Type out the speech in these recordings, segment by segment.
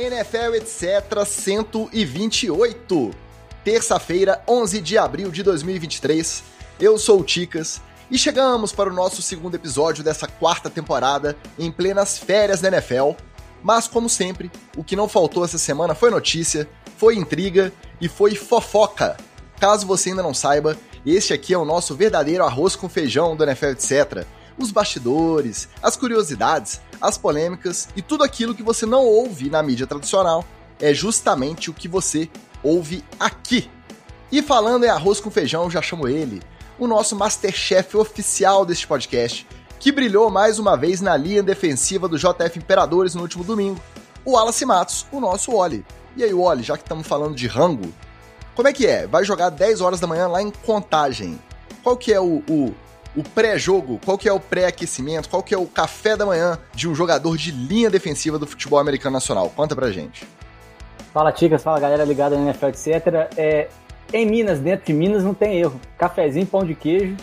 NFL etc 128. Terça-feira, 11 de abril de 2023. Eu sou o Ticas e chegamos para o nosso segundo episódio dessa quarta temporada em plenas férias da NFL. Mas como sempre, o que não faltou essa semana foi notícia, foi intriga e foi fofoca. Caso você ainda não saiba, este aqui é o nosso verdadeiro arroz com feijão do NFL etc. Os bastidores, as curiosidades, as polêmicas e tudo aquilo que você não ouve na mídia tradicional é justamente o que você ouve aqui. E falando em arroz com feijão, já chamo ele, o nosso Masterchef oficial deste podcast, que brilhou mais uma vez na linha defensiva do JF Imperadores no último domingo, o Wallace Matos, o nosso Oli. E aí, Oli, já que estamos falando de rango, como é que é? Vai jogar 10 horas da manhã lá em Contagem. Qual que é o, o o pré-jogo, qual que é o pré-aquecimento, qual que é o café da manhã de um jogador de linha defensiva do futebol americano nacional? Conta pra gente. Fala, Ticas, fala galera ligada na NFL, etc. É, em Minas, dentro de Minas, não tem erro. Cafezinho, pão de queijo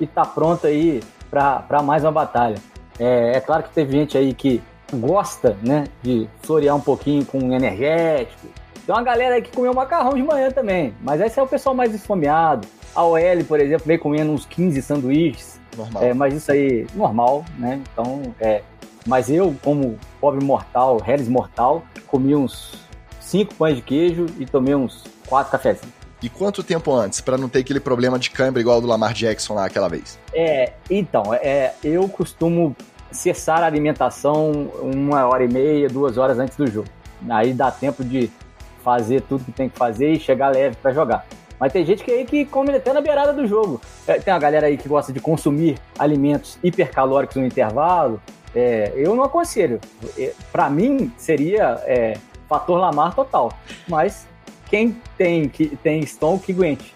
e tá pronto aí para mais uma batalha. É, é, claro que teve gente aí que gosta, né, de florear um pouquinho com energético. Tem uma galera aí que comeu macarrão de manhã também, mas esse é o pessoal mais esfomeado, a OL, por exemplo, veio comendo uns 15 sanduíches. Normal. É, mas isso aí, normal, né? Então, é. Mas eu, como pobre mortal, Harris mortal, comi uns 5 pães de queijo e tomei uns 4 cafezinhos. E quanto tempo antes, para não ter aquele problema de câimbra igual do Lamar Jackson lá aquela vez? É, então, é, eu costumo cessar a alimentação uma hora e meia, duas horas antes do jogo. Aí dá tempo de fazer tudo que tem que fazer e chegar leve para jogar. Mas tem gente que aí que come até na beirada do jogo. É, tem uma galera aí que gosta de consumir alimentos hipercalóricos no intervalo. É, eu não aconselho. É, Para mim, seria é, fator Lamar total. Mas quem tem, que, tem estômago que aguente.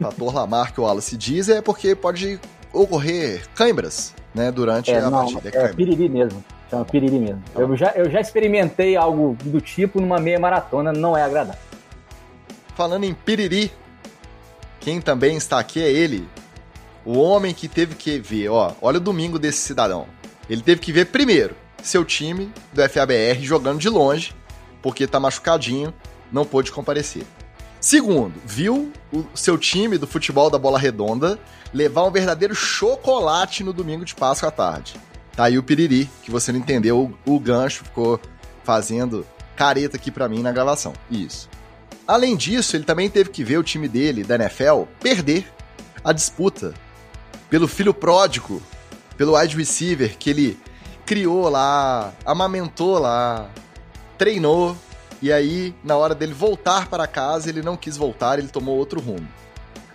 Fator Lamar que o Wallace diz é porque pode ocorrer câimbras né, durante é, a não, partida. É, é piriri mesmo. Chama piriri mesmo. Eu já, eu já experimentei algo do tipo numa meia maratona, não é agradável. Falando em piriri, quem também está aqui é ele. O homem que teve que ver, ó, olha o domingo desse cidadão. Ele teve que ver primeiro seu time do FABR jogando de longe, porque tá machucadinho, não pôde comparecer. Segundo, viu o seu time do futebol da bola redonda levar um verdadeiro chocolate no domingo de Páscoa à tarde. Tá aí o piriri, que você não entendeu, o, o gancho ficou fazendo careta aqui para mim na gravação. Isso. Além disso, ele também teve que ver o time dele, da NFL, perder a disputa pelo filho pródigo, pelo wide receiver que ele criou lá, amamentou lá, treinou, e aí, na hora dele voltar para casa, ele não quis voltar, ele tomou outro rumo.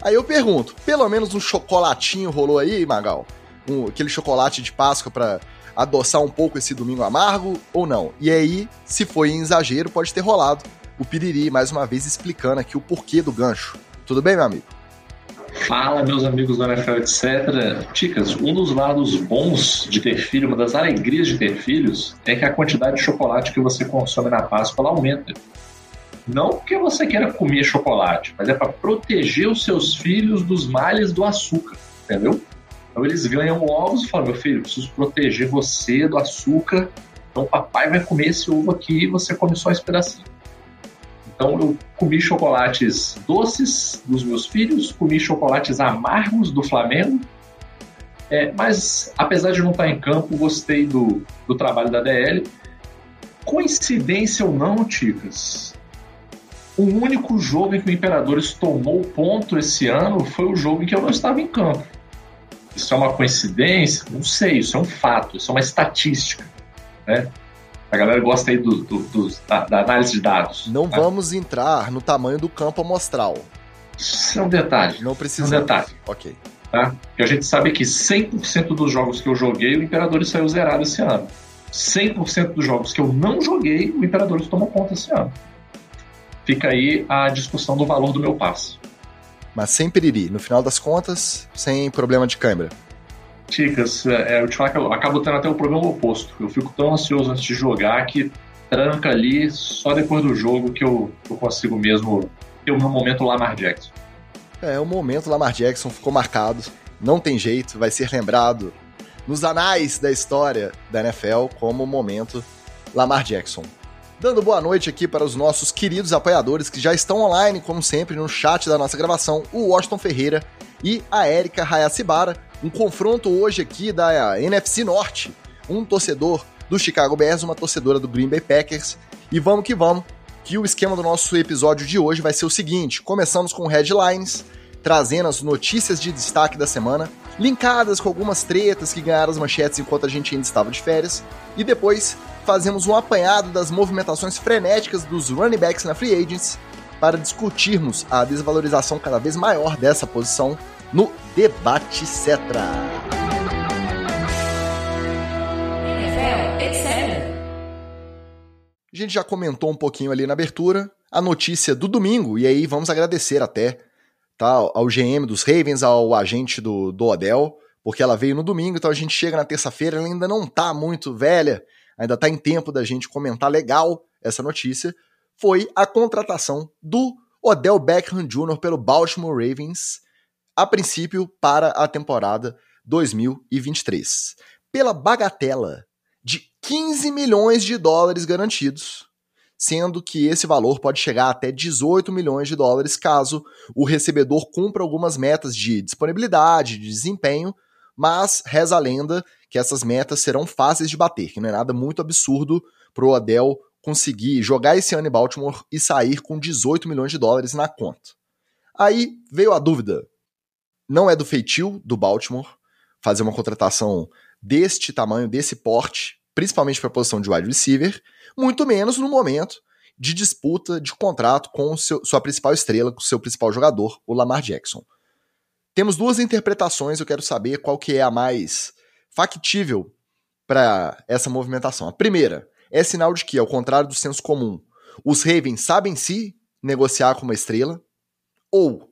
Aí eu pergunto, pelo menos um chocolatinho rolou aí, Magal? Um, aquele chocolate de Páscoa para adoçar um pouco esse domingo amargo ou não? E aí, se foi em exagero, pode ter rolado o Piriri, mais uma vez explicando aqui o porquê do gancho. Tudo bem, meu amigo? Fala, meus amigos do NFL, etc. Ticas, um dos lados bons de ter filho, uma das alegrias de ter filhos, é que a quantidade de chocolate que você consome na Páscoa aumenta. Não porque você queira comer chocolate, mas é para proteger os seus filhos dos males do açúcar, entendeu? Então eles ganham ovos e falam: meu filho, preciso proteger você do açúcar, então papai vai comer esse ovo aqui e você come só esse pedacinho. Então eu comi chocolates doces dos meus filhos, comi chocolates amargos do Flamengo. É, mas apesar de não estar em campo, gostei do, do trabalho da DL. Coincidência ou não, Ticas, o único jogo em que o Imperadores tomou ponto esse ano foi o jogo em que eu não estava em campo. Isso é uma coincidência? Não sei, isso é um fato, isso é uma estatística. Né? A galera gosta aí do, do, do da, da, análise de dados. Não tá? vamos entrar no tamanho do campo amostral. Isso é um detalhe. Não precisa. É um detalhe. Ok. Tá? Porque a gente sabe que 100% dos jogos que eu joguei, o Imperador saiu zerado esse ano. 100% dos jogos que eu não joguei, o Imperador tomou conta esse ano. Fica aí a discussão do valor do meu passe. Mas sem piriri, no final das contas, sem problema de câimbra. Ticas, é, eu te falo que eu acabo tendo até o problema oposto. Eu fico tão ansioso antes de jogar que tranca ali só depois do jogo que eu, eu consigo mesmo ter o meu momento Lamar Jackson. É, o momento Lamar Jackson ficou marcado. Não tem jeito, vai ser lembrado nos anais da história da NFL como o momento Lamar Jackson. Dando boa noite aqui para os nossos queridos apoiadores que já estão online, como sempre, no chat da nossa gravação, o Washington Ferreira e a Erika Hayashibara. Um confronto hoje aqui da NFC Norte. Um torcedor do Chicago Bears, uma torcedora do Green Bay Packers. E vamos que vamos, que o esquema do nosso episódio de hoje vai ser o seguinte: começamos com headlines, trazendo as notícias de destaque da semana, linkadas com algumas tretas que ganharam as manchetes enquanto a gente ainda estava de férias, e depois fazemos um apanhado das movimentações frenéticas dos running backs na free agents para discutirmos a desvalorização cada vez maior dessa posição no debate Cetra. A gente já comentou um pouquinho ali na abertura a notícia do domingo, e aí vamos agradecer até tá, ao GM dos Ravens, ao agente do, do Odell, porque ela veio no domingo, então a gente chega na terça-feira, ela ainda não tá muito velha, ainda tá em tempo da gente comentar legal essa notícia, foi a contratação do Odell Beckham Jr. pelo Baltimore Ravens, a princípio para a temporada 2023. Pela bagatela de 15 milhões de dólares garantidos, sendo que esse valor pode chegar até 18 milhões de dólares caso o recebedor cumpra algumas metas de disponibilidade, de desempenho, mas reza a lenda que essas metas serão fáceis de bater, que não é nada muito absurdo pro Odell conseguir jogar esse ano em Baltimore e sair com 18 milhões de dólares na conta. Aí veio a dúvida. Não é do feitio do Baltimore fazer uma contratação deste tamanho, desse porte, principalmente para a posição de wide receiver, muito menos no momento de disputa de contrato com seu, sua principal estrela, com seu principal jogador, o Lamar Jackson. Temos duas interpretações, eu quero saber qual que é a mais factível para essa movimentação. A primeira é sinal de que, ao contrário do senso comum, os Ravens sabem se negociar com uma estrela, ou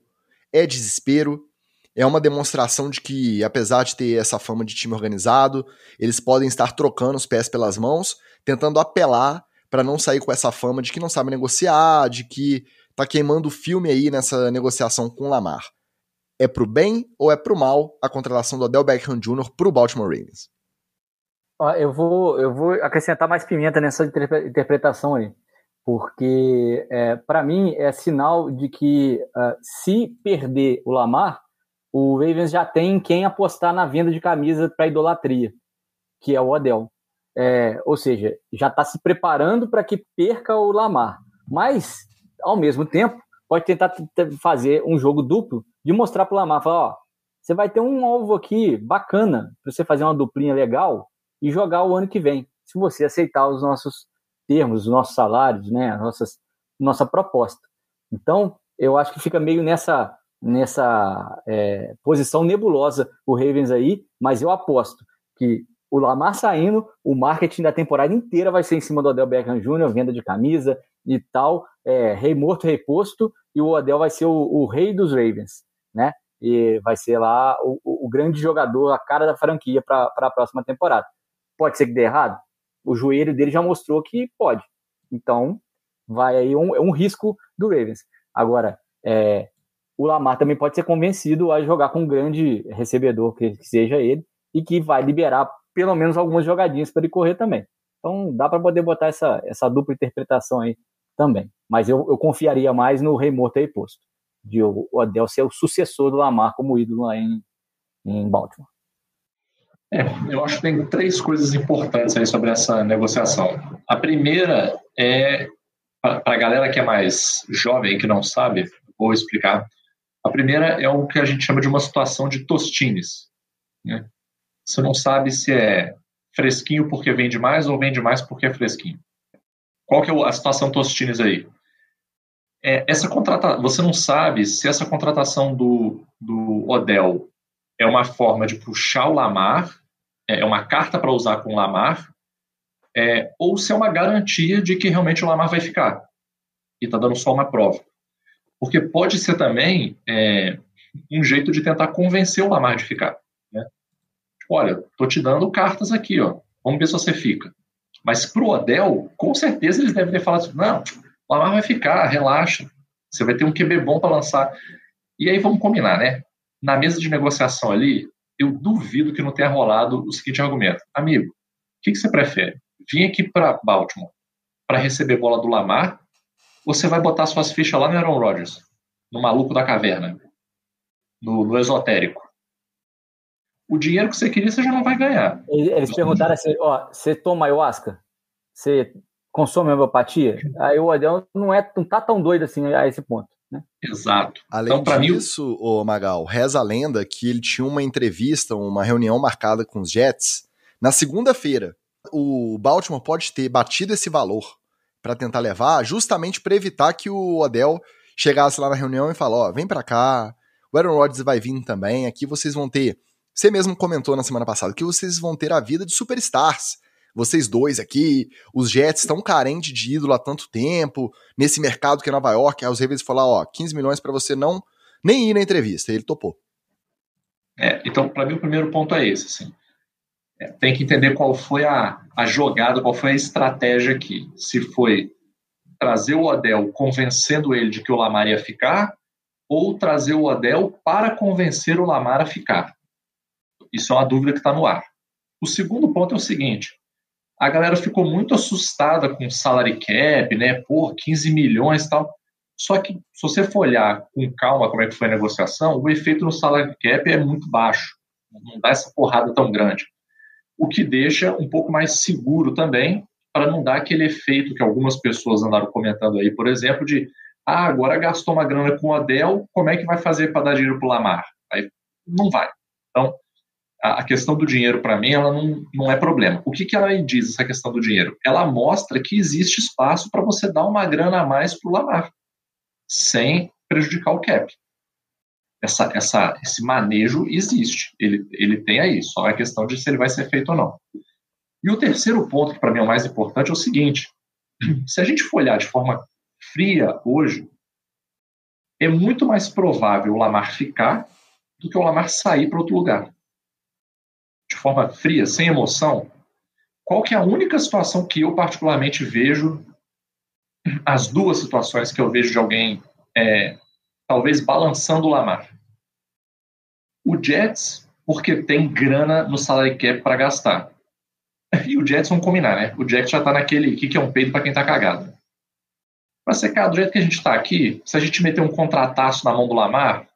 é desespero, é uma demonstração de que, apesar de ter essa fama de time organizado, eles podem estar trocando os pés pelas mãos, tentando apelar para não sair com essa fama de que não sabe negociar, de que tá queimando o filme aí nessa negociação com o Lamar. É pro bem ou é pro mal a contratação do Odell Beckham Jr. pro Baltimore Ravens? Eu vou, eu vou acrescentar mais pimenta nessa interpretação aí, porque é, para mim é sinal de que uh, se perder o Lamar, o Ravens já tem quem apostar na venda de camisa para idolatria, que é o Odell. É, ou seja, já está se preparando para que perca o Lamar. Mas, ao mesmo tempo, pode tentar fazer um jogo duplo de mostrar para o Lamar, falar, ó, você vai ter um alvo aqui bacana para você fazer uma duplinha legal e jogar o ano que vem, se você aceitar os nossos termos, os nossos salários, né, nossa proposta. Então, eu acho que fica meio nessa nessa é, posição nebulosa o Ravens aí, mas eu aposto que o Lamar saindo, o marketing da temporada inteira vai ser em cima do Odell Beckham Jr., venda de camisa e tal, é, rei morto, rei posto, e o Odell vai ser o, o, rei dos Ravens, né? E vai ser lá o, o grande jogador, a cara da franquia para a próxima temporada. Pode ser que dê errado? O joelho dele já mostrou que pode. Então, vai aí um, é um risco do Ravens. Agora, é, o Lamar também pode ser convencido a jogar com um grande recebedor, que, seja ele, e que vai liberar pelo menos algumas jogadinhas para ele correr também. Então dá para poder botar essa, essa dupla interpretação aí também. Mas eu, eu confiaria mais no Rei Morto aí posto, de o Odell ser o sucessor do Lamar como ídolo lá em, em Baltimore. É, eu acho que tem três coisas importantes aí sobre essa negociação. A primeira é, para a galera que é mais jovem, que não sabe, vou explicar. A primeira é o que a gente chama de uma situação de tostines. Né? Você não sabe se é fresquinho porque vende mais ou vende mais porque é fresquinho. Qual que é a situação tostines aí? É, essa contrata... Você não sabe se essa contratação do, do Odell é uma forma de puxar o Lamar, é, é uma carta para usar com o Lamar, é, ou se é uma garantia de que realmente o Lamar vai ficar. E está dando só uma prova. Porque pode ser também é, um jeito de tentar convencer o Lamar de ficar. Né? Tipo, olha, tô te dando cartas aqui, ó. Vamos ver se você fica. Mas pro Odell, com certeza eles devem ter falado assim, não, o Lamar vai ficar, relaxa. Você vai ter um QB bom para lançar. E aí vamos combinar, né? Na mesa de negociação ali, eu duvido que não tenha rolado o seguinte argumento. Amigo, o que, que você prefere? Vim aqui para Baltimore para receber bola do Lamar, você vai botar suas fichas lá no Aaron Rodgers, no maluco da caverna, no, no esotérico. O dinheiro que você queria, você já não vai ganhar. Eles perguntaram assim: ó, você toma ayahuasca? Você consome homeopatia? Aí o Odell não, é, não tá tão doido assim a esse ponto. Né? Exato. Além então, disso, mim... o Magal, reza a lenda que ele tinha uma entrevista, uma reunião marcada com os Jets na segunda-feira. O Baltimore pode ter batido esse valor para tentar levar, justamente para evitar que o Odell chegasse lá na reunião e falasse: ó, vem para cá, o Aaron Rodgers vai vir também, aqui vocês vão ter. Você mesmo comentou na semana passada que vocês vão ter a vida de superstars vocês dois aqui, os Jets estão carentes de ídolo há tanto tempo, nesse mercado que é Nova York, aí os Ravens falaram, ó, 15 milhões para você não nem ir na entrevista, ele topou. É, então, para mim, o primeiro ponto é esse, assim. É, tem que entender qual foi a, a jogada, qual foi a estratégia aqui. Se foi trazer o Odell convencendo ele de que o Lamar ia ficar, ou trazer o Odell para convencer o Lamar a ficar. Isso é uma dúvida que está no ar. O segundo ponto é o seguinte: a galera ficou muito assustada com o salary cap, né? Por 15 milhões e tal. Só que, se você for olhar com calma como é que foi a negociação, o efeito no salary cap é muito baixo. Não dá essa porrada tão grande. O que deixa um pouco mais seguro também, para não dar aquele efeito que algumas pessoas andaram comentando aí, por exemplo, de ah, agora gastou uma grana com o Adel, como é que vai fazer para dar dinheiro para o Lamar? Aí não vai. Então, a questão do dinheiro, para mim, ela não, não é problema. O que, que ela diz, essa questão do dinheiro? Ela mostra que existe espaço para você dar uma grana a mais para o Lamar, sem prejudicar o cap. Essa, essa, esse manejo existe, ele, ele tem aí, só é questão de se ele vai ser feito ou não. E o terceiro ponto, que para mim é o mais importante, é o seguinte: se a gente for olhar de forma fria hoje, é muito mais provável o Lamar ficar do que o Lamar sair para outro lugar. De forma fria, sem emoção, qual que é a única situação que eu particularmente vejo, as duas situações que eu vejo de alguém é, talvez balançando o Lamar? O Jets, porque tem grana no salary cap para gastar. E o Jets, vamos combinar, né? O Jets já tá naquele, que, que é um peito para quem tá cagado? Para secar do jeito que a gente está aqui, se a gente meter um contrataço na mão do Lamar,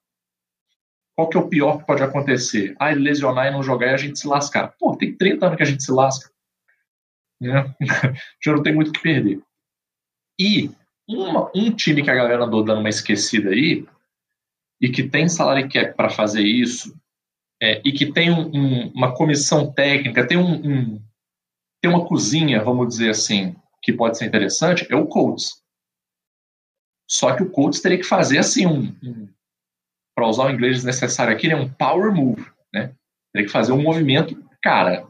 qual que é o pior que pode acontecer? Ah, ele lesionar e não jogar e a gente se lascar. Pô, tem 30 anos que a gente se lasca. Né? Já não tem muito o que perder. E uma, um time que a galera andou dando uma esquecida aí, e que tem salário cap para fazer isso, é, e que tem um, um, uma comissão técnica, tem, um, tem uma cozinha, vamos dizer assim, que pode ser interessante, é o Colts. Só que o Colts teria que fazer assim um, para usar o inglês necessário aqui, é um power move, né? Tem que fazer um movimento, cara,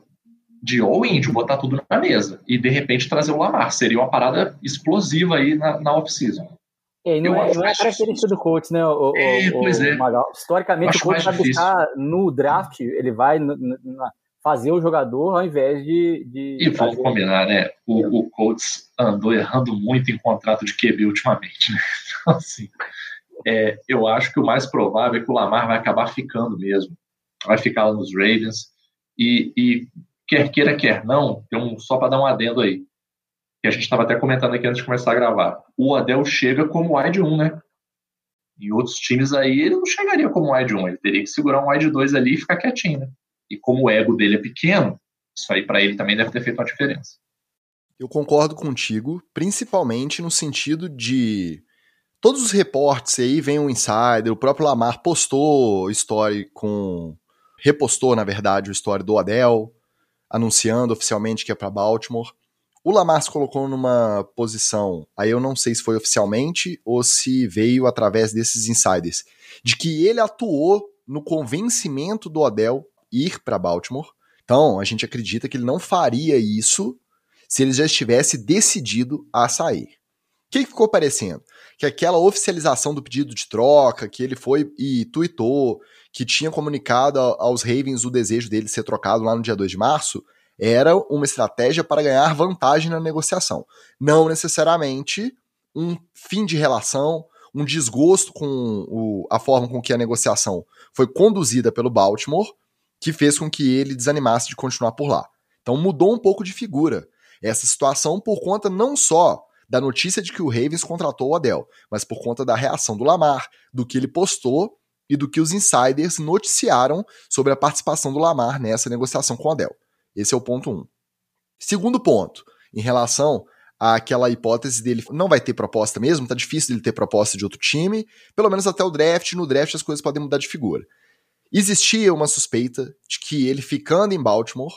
de all-in, de botar tudo na mesa e de repente trazer o Lamar. Seria uma parada explosiva aí na, na off-season. É, não, é, não é característica do coach, né? O, é, o, pois é. Historicamente, o coach vai buscar no draft, ele vai na, fazer o jogador ao invés de. de e vamos combinar, né? O, o Colts andou errando muito em contrato de QB ultimamente, né? Então, assim, é, eu acho que o mais provável é que o Lamar vai acabar ficando mesmo. Vai ficar lá nos Ravens. E, e quer queira, quer não, tem um, só para dar um adendo aí, que a gente estava até comentando aqui antes de começar a gravar. O Adel chega como wide 1, né? Em outros times aí, ele não chegaria como wide 1, ele teria que segurar um wide 2 ali e ficar quietinho, né? E como o ego dele é pequeno, isso aí para ele também deve ter feito uma diferença. Eu concordo contigo, principalmente no sentido de todos os reportes aí, vem um insider, o próprio Lamar postou story com. repostou, na verdade, o story do Adel, anunciando oficialmente que é para Baltimore. O Lamar se colocou numa posição, aí eu não sei se foi oficialmente ou se veio através desses insiders, de que ele atuou no convencimento do Odell ir para Baltimore. Então, a gente acredita que ele não faria isso se ele já estivesse decidido a sair. O que ficou parecendo? que aquela oficialização do pedido de troca, que ele foi e tweetou, que tinha comunicado aos Ravens o desejo dele ser trocado lá no dia 2 de março, era uma estratégia para ganhar vantagem na negociação. Não necessariamente um fim de relação, um desgosto com o, a forma com que a negociação foi conduzida pelo Baltimore, que fez com que ele desanimasse de continuar por lá. Então mudou um pouco de figura. essa situação por conta não só da notícia de que o Ravens contratou o Odell, mas por conta da reação do Lamar, do que ele postou e do que os insiders noticiaram sobre a participação do Lamar nessa negociação com o Odell. Esse é o ponto 1. Um. Segundo ponto, em relação àquela hipótese dele não vai ter proposta mesmo, tá difícil dele ter proposta de outro time, pelo menos até o draft, no draft as coisas podem mudar de figura. Existia uma suspeita de que ele ficando em Baltimore,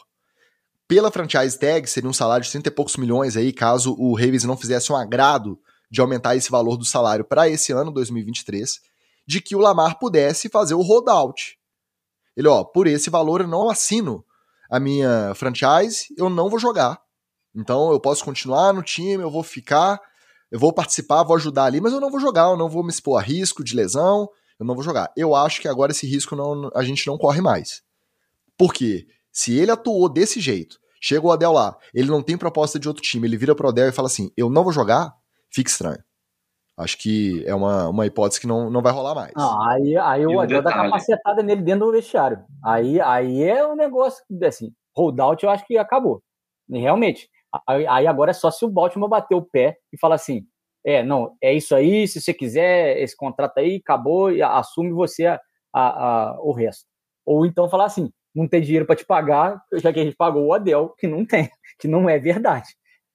pela franchise tag, seria um salário de 30 e poucos milhões aí, caso o Ravens não fizesse um agrado de aumentar esse valor do salário para esse ano, 2023, de que o Lamar pudesse fazer o holdout. Ele, ó, por esse valor eu não assino a minha franchise, eu não vou jogar. Então eu posso continuar no time, eu vou ficar, eu vou participar, vou ajudar ali, mas eu não vou jogar, eu não vou me expor a risco de lesão, eu não vou jogar. Eu acho que agora esse risco não, a gente não corre mais. Por quê? Se ele atuou desse jeito, chega o Odell lá, ele não tem proposta de outro time, ele vira pro Odell e fala assim: eu não vou jogar, fica estranho. Acho que é uma, uma hipótese que não, não vai rolar mais. Ah, aí, aí o Odell dá capacetada nele dentro do vestiário. Aí, aí é um negócio assim, holdout eu acho que acabou. E realmente. Aí, aí agora é só se o Baltimore bater o pé e falar assim: é, não, é isso aí, se você quiser esse contrato aí, acabou, e assume você a, a, a, o resto. Ou então falar assim: não tem dinheiro para te pagar, já que a gente pagou o Adel, que não tem, que não é verdade.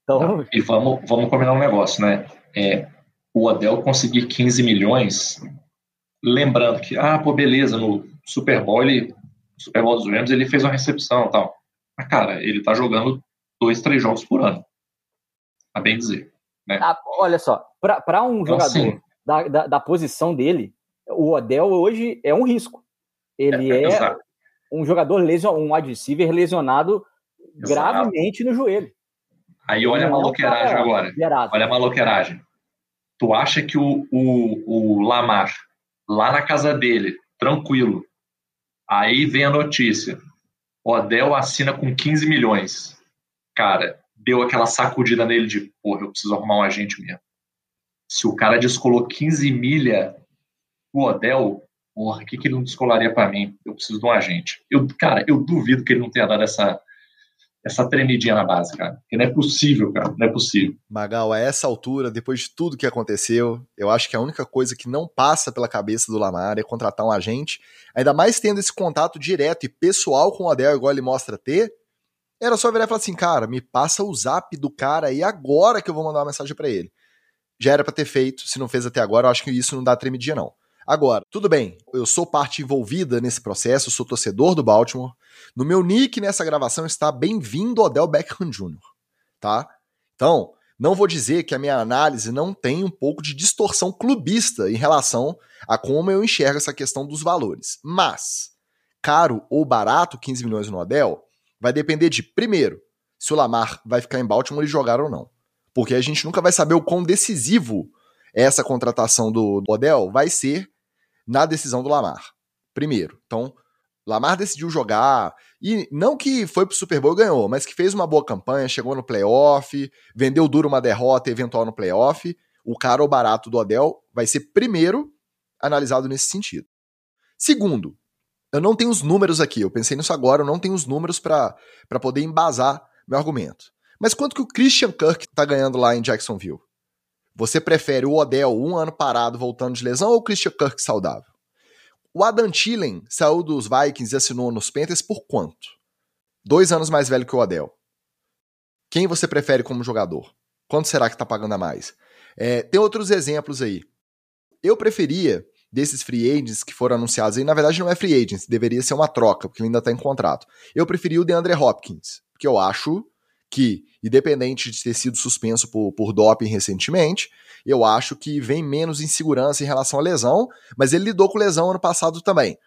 Então... E vamos, vamos combinar um negócio, né? É, o Adel conseguir 15 milhões, lembrando que, ah, pô, beleza, no Super Bowl, ele, Super Bowl dos Rams, ele fez uma recepção e tal. Mas, cara, ele tá jogando dois, três jogos por ano. A bem dizer. Né? Ah, olha só, para um então, jogador assim, da, da, da, posição dele, o Odell hoje é um risco. Ele é, é um jogador lesion, um receiver lesionado Exato. gravemente no joelho. Aí olha a maloqueiragem é agora. Olha a maloqueiragem. Tu acha que o, o, o Lamar, lá na casa dele, tranquilo, aí vem a notícia. Odell assina com 15 milhões. Cara, deu aquela sacudida nele de, porra, eu preciso arrumar um agente mesmo. Se o cara descolou 15 milha o Odell, porra, o que, que ele não descolaria para mim? Eu preciso de um agente. Eu, cara, eu duvido que ele não tenha dado essa, essa tremidinha na base, cara. Porque não é possível, cara. Não é possível. Magal, a essa altura, depois de tudo que aconteceu, eu acho que a única coisa que não passa pela cabeça do Lamar é contratar um agente, ainda mais tendo esse contato direto e pessoal com o Odell, igual ele mostra ter. Era só virar e falar assim, cara, me passa o zap do cara aí agora que eu vou mandar uma mensagem para ele. Já era para ter feito, se não fez até agora, eu acho que isso não dá tremidinha, não. Agora, tudo bem, eu sou parte envolvida nesse processo, sou torcedor do Baltimore. No meu nick nessa gravação está bem-vindo Odell Beckham Jr., tá? Então, não vou dizer que a minha análise não tem um pouco de distorção clubista em relação a como eu enxergo essa questão dos valores. Mas, caro ou barato 15 milhões no Odell, vai depender de, primeiro, se o Lamar vai ficar em Baltimore e jogar ou não. Porque a gente nunca vai saber o quão decisivo essa contratação do Odell vai ser na decisão do Lamar. Primeiro. Então, Lamar decidiu jogar, e não que foi pro Super Bowl e ganhou, mas que fez uma boa campanha, chegou no playoff, vendeu duro uma derrota eventual no playoff. O caro ou barato do Odell vai ser primeiro analisado nesse sentido. Segundo, eu não tenho os números aqui, eu pensei nisso agora, eu não tenho os números para poder embasar meu argumento. Mas quanto que o Christian Kirk tá ganhando lá em Jacksonville? Você prefere o Odell um ano parado voltando de lesão ou o Christian Kirk saudável? O Adam Thielen saiu dos Vikings e assinou nos Panthers por quanto? Dois anos mais velho que o Odell. Quem você prefere como jogador? Quanto será que está pagando a mais? É, tem outros exemplos aí. Eu preferia, desses free agents que foram anunciados aí, na verdade não é free agents, deveria ser uma troca, porque ele ainda está em contrato. Eu preferia o DeAndre Hopkins, porque eu acho que, independente de ter sido suspenso por, por doping recentemente, eu acho que vem menos insegurança em relação à lesão, mas ele lidou com lesão ano passado também.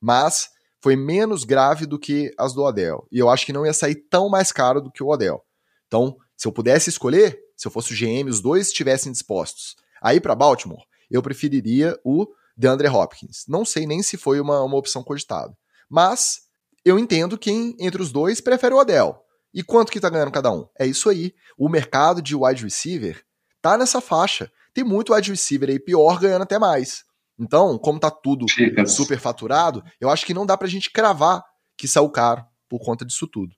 Mas foi menos grave do que as do Odell. E eu acho que não ia sair tão mais caro do que o Odell. Então, se eu pudesse escolher, se eu fosse o GM, os dois estivessem dispostos a ir para Baltimore, eu preferiria o DeAndre Hopkins. Não sei nem se foi uma, uma opção cogitada. Mas eu entendo quem entre os dois prefere o Odell. E quanto que tá ganhando cada um? É isso aí. O mercado de wide receiver tá nessa faixa. Tem muito wide receiver aí pior ganhando até mais. Então, como tá tudo Chicas. super faturado, eu acho que não dá pra gente cravar que saiu caro por conta disso tudo.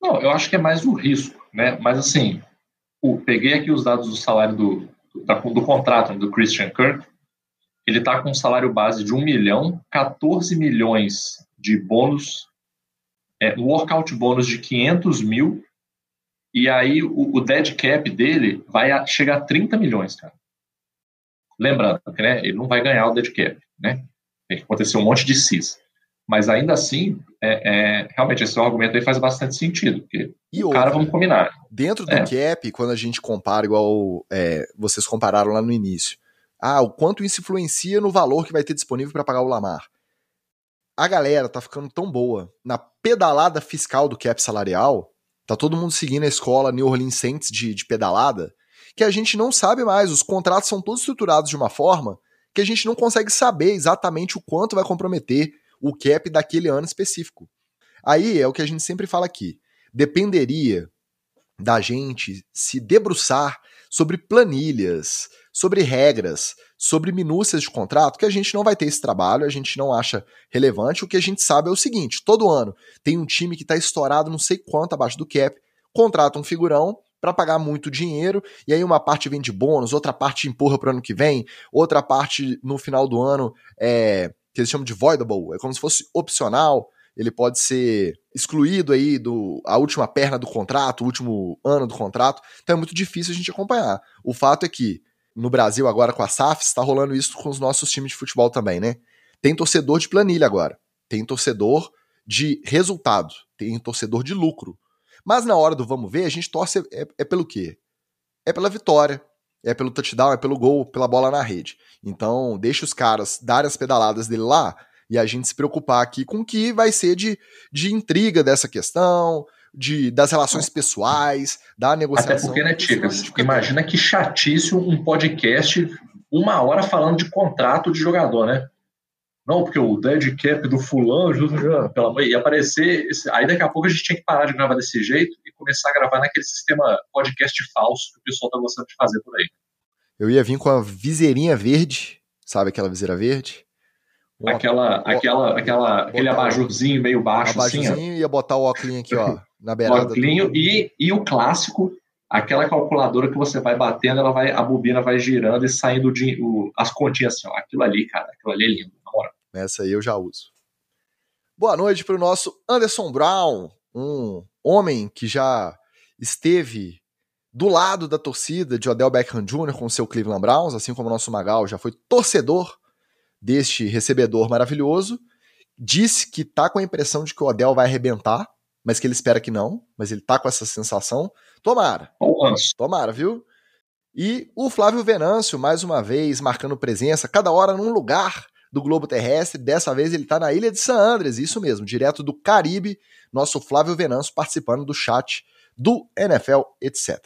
Não, eu acho que é mais o risco. né? Mas assim, o, peguei aqui os dados do salário do, do, do contrato do Christian Kirk. Ele está com um salário base de 1 milhão, 14 milhões de bônus, é, um workout bônus de 500 mil, e aí o, o dead cap dele vai a, chegar a 30 milhões, cara. Lembrando que né, ele não vai ganhar o dead cap, né? Tem que acontecer um monte de CIS. Mas ainda assim, é, é, realmente esse argumento aí faz bastante sentido. Porque e o outra, cara, vamos combinar. Dentro do é. cap, quando a gente compara, igual é, vocês compararam lá no início, ah, o quanto isso influencia no valor que vai ter disponível para pagar o Lamar. A galera tá ficando tão boa na pedalada fiscal do cap salarial, tá todo mundo seguindo a escola New Orleans Saints de, de pedalada, que a gente não sabe mais. Os contratos são todos estruturados de uma forma que a gente não consegue saber exatamente o quanto vai comprometer o cap daquele ano específico. Aí é o que a gente sempre fala aqui. Dependeria da gente se debruçar sobre planilhas, sobre regras, sobre minúcias de contrato, que a gente não vai ter esse trabalho, a gente não acha relevante. O que a gente sabe é o seguinte: todo ano tem um time que está estourado não sei quanto abaixo do cap, contrata um figurão para pagar muito dinheiro, e aí uma parte vem de bônus, outra parte empurra para o ano que vem, outra parte no final do ano é que eles chamam de voidable, é como se fosse opcional, ele pode ser excluído aí do a última perna do contrato, o último ano do contrato, então é muito difícil a gente acompanhar. O fato é que no Brasil agora com a SAF está rolando isso com os nossos times de futebol também, né? Tem torcedor de planilha agora, tem torcedor de resultado, tem torcedor de lucro. Mas na hora do vamos ver, a gente torce é, é pelo quê? É pela vitória, é pelo touchdown, é pelo gol, pela bola na rede. Então, deixa os caras darem as pedaladas dele lá e a gente se preocupar aqui com o que vai ser de, de intriga dessa questão, de, das relações pessoais, da negociação. Até porque, né, Ticas? Imagina que chatice um podcast uma hora falando de contrato de jogador, né? Não, porque o dead cap do fulano, pela mãe, ia aparecer. Aí daqui a pouco a gente tinha que parar de gravar desse jeito e começar a gravar naquele sistema podcast falso que o pessoal tá gostando de fazer por aí. Eu ia vir com a viseirinha verde, sabe aquela viseira verde? Aquela, aquela, aquela, aquele abajurzinho meio baixo abajurzinho assim. ia botar o óculos aqui, ó, na beirada. O e, e o clássico, aquela calculadora que você vai batendo, ela vai, a bobina vai girando e saindo de, o, as continhas assim, ó. Aquilo ali, cara, aquilo ali é lindo, na moral. Essa aí eu já uso. Boa noite para o nosso Anderson Brown, um homem que já esteve do lado da torcida de Odell Beckham Jr. com o seu Cleveland Browns, assim como o nosso Magal já foi torcedor deste recebedor maravilhoso. Disse que tá com a impressão de que o Odell vai arrebentar, mas que ele espera que não, mas ele tá com essa sensação. Tomara. Tomara, viu? E o Flávio Venâncio, mais uma vez, marcando presença, cada hora num lugar do globo terrestre. Dessa vez ele está na ilha de San Andres, isso mesmo, direto do Caribe. Nosso Flávio Venâncio participando do chat do NFL, etc.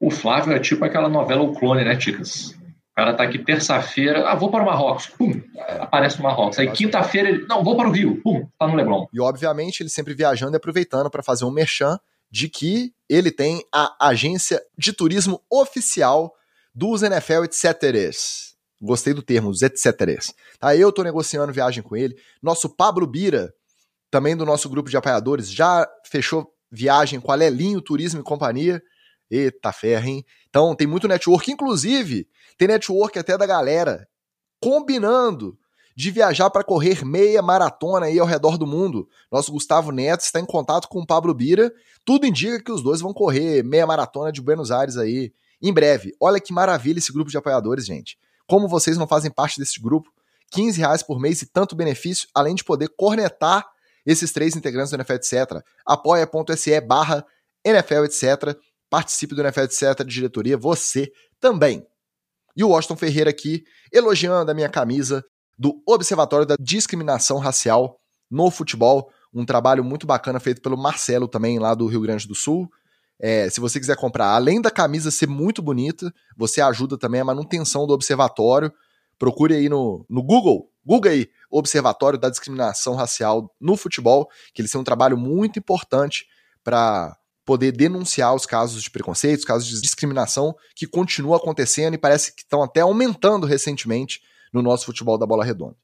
O Flávio é tipo aquela novela O Clone, né, Ticas? O cara tá aqui terça-feira, ah, vou para o Marrocos, pum, aparece no Marrocos. Aí quinta-feira ele, não, vou para o Rio, pum, tá no Leblon. E obviamente ele sempre viajando e aproveitando para fazer um merchan de que ele tem a agência de turismo oficial dos NFL, etc. Gostei do termo, os etc. Tá, eu tô negociando viagem com ele. Nosso Pablo Bira, também do nosso grupo de apoiadores, já fechou viagem com a Lelinho Turismo e Companhia. Eita ferro, hein? Então tem muito network, inclusive tem network até da galera combinando de viajar para correr meia maratona aí ao redor do mundo. Nosso Gustavo Neto está em contato com o Pablo Bira. Tudo indica que os dois vão correr meia maratona de Buenos Aires aí em breve. Olha que maravilha esse grupo de apoiadores, gente. Como vocês não fazem parte desse grupo, 15 reais por mês e tanto benefício, além de poder cornetar esses três integrantes do NFL Etc. apoia.se barra NFL Etc. Participe do NFL Etc. de diretoria, você também. E o Washington Ferreira aqui, elogiando a minha camisa do Observatório da Discriminação Racial no Futebol, um trabalho muito bacana feito pelo Marcelo também, lá do Rio Grande do Sul. É, se você quiser comprar, além da camisa ser muito bonita, você ajuda também a manutenção do observatório. Procure aí no, no Google, Google aí, Observatório da Discriminação Racial no Futebol, que eles têm um trabalho muito importante para poder denunciar os casos de preconceito, os casos de discriminação que continuam acontecendo e parece que estão até aumentando recentemente no nosso futebol da bola redonda.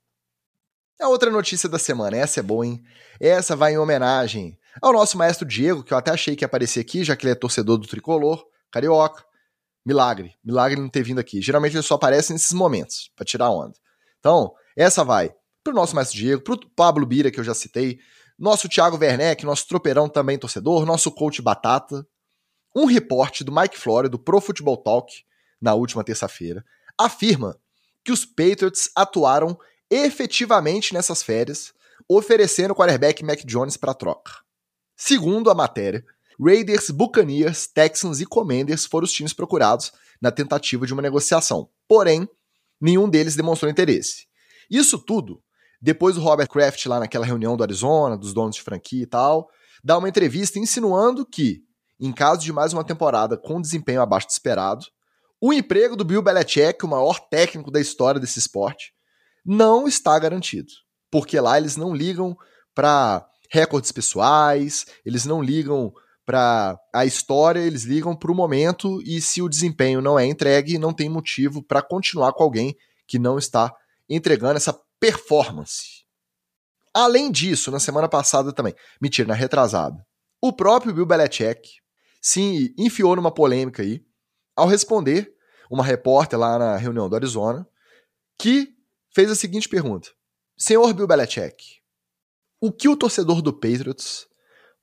A outra notícia da semana, essa é boa, hein? Essa vai em homenagem Ao nosso maestro Diego, que eu até achei que ia aparecer aqui, já que ele é torcedor do tricolor, carioca. Milagre. Milagre não ter vindo aqui. Geralmente ele só aparece nesses momentos, para tirar onda. Então, essa vai pro nosso maestro Diego, pro Pablo Bira, que eu já citei, nosso Thiago Werneck, nosso tropeirão também torcedor, nosso coach Batata. Um reporte do Mike Flory, do Pro Football Talk, na última terça-feira, afirma que os Patriots atuaram efetivamente nessas férias, oferecendo o quarterback Mac Jones para troca. Segundo a matéria, Raiders, Buccaneers, Texans e Commanders foram os times procurados na tentativa de uma negociação. Porém, nenhum deles demonstrou interesse. Isso tudo depois o Robert Kraft, lá naquela reunião do Arizona, dos donos de franquia e tal, dá uma entrevista insinuando que, em caso de mais uma temporada com desempenho abaixo do esperado, o emprego do Bill Belichick, o maior técnico da história desse esporte, não está garantido. Porque lá eles não ligam para recordes pessoais, eles não ligam para a história, eles ligam para o momento e se o desempenho não é entregue, não tem motivo para continuar com alguém que não está entregando essa performance. Além disso, na semana passada também, mentira, na retrasada, o próprio Bill Belichick se enfiou numa polêmica aí ao responder uma repórter lá na reunião do Arizona que fez a seguinte pergunta: Senhor Bill Belichick, o que o torcedor do Patriots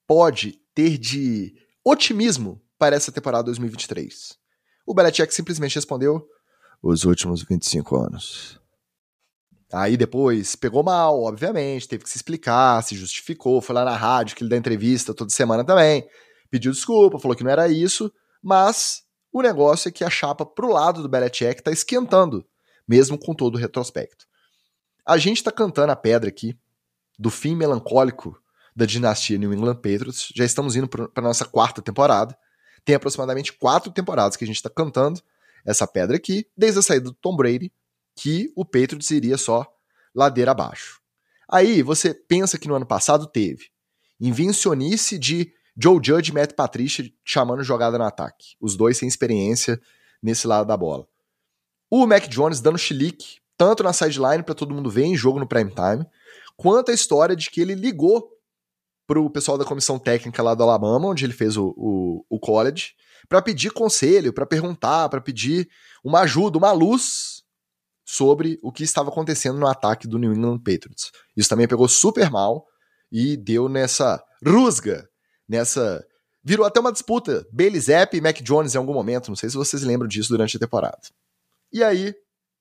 pode ter de otimismo para essa temporada 2023? O Belichick simplesmente respondeu: os últimos 25 anos. Aí depois pegou mal, obviamente, teve que se explicar, se justificou, foi lá na rádio que ele dá entrevista toda semana também, pediu desculpa, falou que não era isso, mas o negócio é que a chapa pro lado do Belichick tá esquentando, mesmo com todo o retrospecto. A gente tá cantando a pedra aqui do fim melancólico da dinastia New England Patriots, já estamos indo para nossa quarta temporada, tem aproximadamente quatro temporadas que a gente está cantando essa pedra aqui, desde a saída do Tom Brady, que o Patriots iria só ladeira abaixo. Aí você pensa que no ano passado teve invencionice de Joe Judge e Matt Patricia chamando jogada no ataque. Os dois sem experiência nesse lado da bola. O Mac Jones dando chilique, tanto na sideline para todo mundo ver em jogo no prime time, quanto a história de que ele ligou pro pessoal da comissão técnica lá do Alabama, onde ele fez o, o, o college, para pedir conselho, para perguntar, para pedir uma ajuda, uma luz sobre o que estava acontecendo no ataque do New England Patriots. Isso também pegou super mal e deu nessa rusga, nessa. Virou até uma disputa. Bailey Zapp e Mac Jones em algum momento. Não sei se vocês lembram disso durante a temporada. E aí,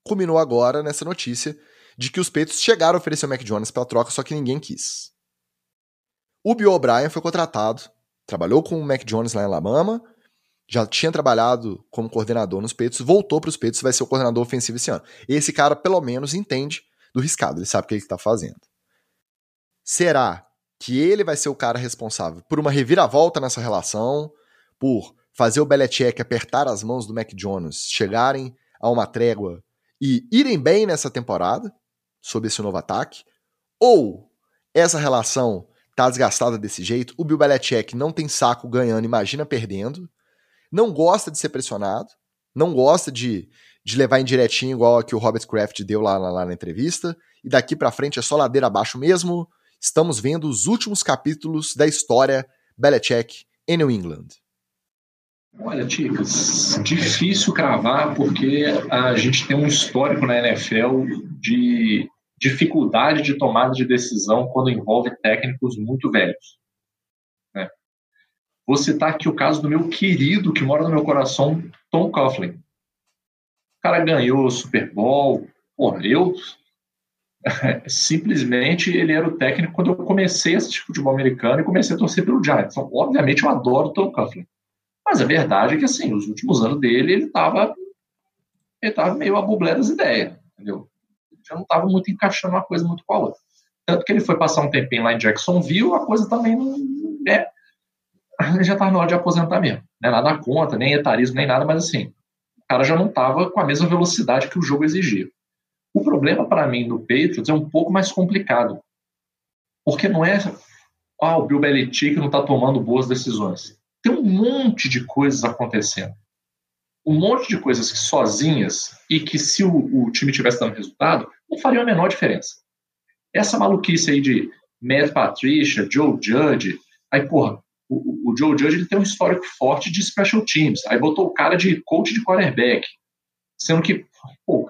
culminou agora nessa notícia de que os Patriots chegaram a oferecer o Mac Jones pela troca, só que ninguém quis. O Bill O'Brien foi contratado, trabalhou com o Mac Jones lá em Alabama, já tinha trabalhado como coordenador nos peitos, voltou para os peitos vai ser o coordenador ofensivo esse ano. Esse cara, pelo menos, entende do riscado, ele sabe o que ele está fazendo. Será que ele vai ser o cara responsável por uma reviravolta nessa relação, por fazer o Belichick apertar as mãos do Mac Jones, chegarem a uma trégua e irem bem nessa temporada, sob esse novo ataque? Ou essa relação tá desgastada desse jeito, o Bill Belichick não tem saco ganhando, imagina perdendo, não gosta de ser pressionado, não gosta de, de levar em direitinho igual a que o Robert Kraft deu lá, lá, lá na entrevista, e daqui para frente é só ladeira abaixo mesmo. Estamos vendo os últimos capítulos da história Belichick em New England. Olha, Ticas, difícil cravar porque a gente tem um histórico na NFL de dificuldade de tomada de decisão quando envolve técnicos muito velhos. Vou citar aqui o caso do meu querido, que mora no meu coração, Tom Coughlin. O cara ganhou o Super Bowl. Pô, eu. Simplesmente ele era o técnico quando eu comecei a assistir futebol americano e comecei a torcer pelo Giants. Então, obviamente, eu adoro o Tom Coughlin. Mas a verdade é que, assim, os últimos anos dele, ele estava ele tava meio a bublé das ideias, entendeu? Já não estava muito encaixando uma coisa muito com a outra. Tanto que ele foi passar um tempinho lá em Jacksonville, a coisa também não é já estava na hora de aposentar mesmo. Né? Nada conta, nem etarismo, nem nada, mas assim, o cara já não estava com a mesma velocidade que o jogo exigia. O problema para mim do Patriots é um pouco mais complicado. Porque não é ah, o Bill Belichick não está tomando boas decisões. Tem um monte de coisas acontecendo. Um monte de coisas que sozinhas e que se o, o time tivesse dando resultado, não faria a menor diferença. Essa maluquice aí de Matt Patricia, Joe Judge, Aí, porra, o, o, Joe Judge ele tem um histórico forte de special teams. Aí botou o cara de coach de quarterback. Sendo que, pô,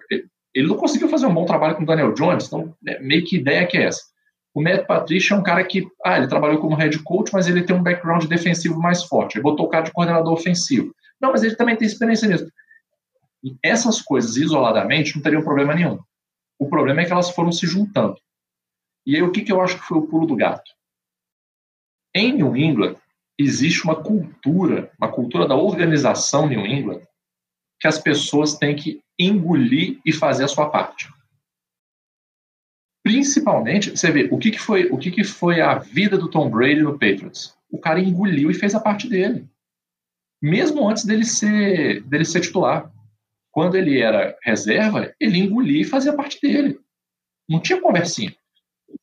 ele não conseguiu fazer um bom trabalho com o Daniel Jones, então é, meio que ideia que é essa. O Matt Patricia é um cara que, ah, ele trabalhou como head coach, mas ele tem um background defensivo mais forte. Ele botou o cara de coordenador ofensivo. Não, mas ele também tem experiência nisso. E essas coisas isoladamente não teriam problema nenhum. O problema é que elas foram se juntando. E aí o que, que eu acho que foi o pulo do gato? Em New England, existe uma cultura, uma cultura da organização New England, que as pessoas têm que engolir e fazer a sua parte. Principalmente, você vê, o que, que, foi, o que, que foi a vida do Tom Brady no Patriots? O cara engoliu e fez a parte dele. Mesmo antes dele ser, dele ser titular. Quando ele era reserva, ele engolia e fazia a parte dele. Não tinha conversinha.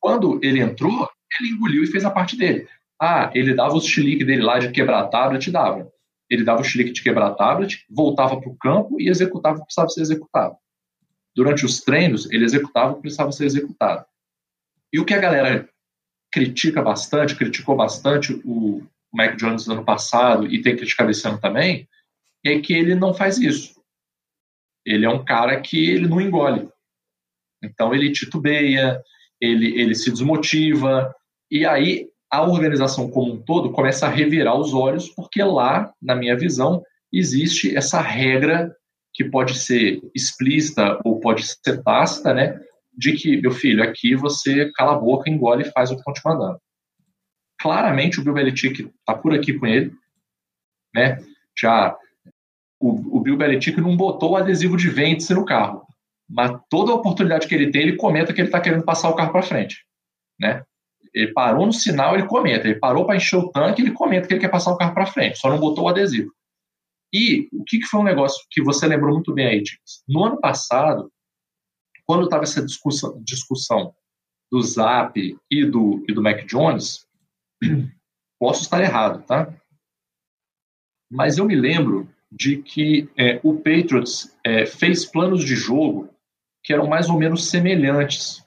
Quando ele entrou, ele engoliu e fez a parte dele. Ah, ele dava os chilique dele lá de quebrar tablet, dava. Ele dava o chilique de quebrar tablet, voltava para o campo e executava o que precisava ser executado. Durante os treinos, ele executava o que precisava ser executado. E o que a galera critica bastante, criticou bastante o Mike Jones no ano passado e tem criticado esse ano também, é que ele não faz isso. Ele é um cara que ele não engole. Então ele titubeia, ele, ele se desmotiva, e aí a organização como um todo começa a revirar os olhos, porque lá, na minha visão, existe essa regra que pode ser explícita ou pode ser tácita, né? De que, meu filho, aqui você cala a boca, engole e faz o que estão te mandando. Claramente o Bill Belichick está por aqui com ele, né? Já o, o Bill Belichick não botou o adesivo de vende-se no carro, mas toda oportunidade que ele tem, ele comenta que ele está querendo passar o carro para frente, né? Ele parou no sinal, ele comenta. Ele parou para encher o tanque, ele comenta que ele quer passar o carro para frente, só não botou o adesivo. E o que, que foi um negócio que você lembrou muito bem aí, Dix? No ano passado, quando estava essa discussão, discussão do Zap e do, e do Mac Jones, posso estar errado, tá? Mas eu me lembro de que é, o Patriots é, fez planos de jogo que eram mais ou menos semelhantes,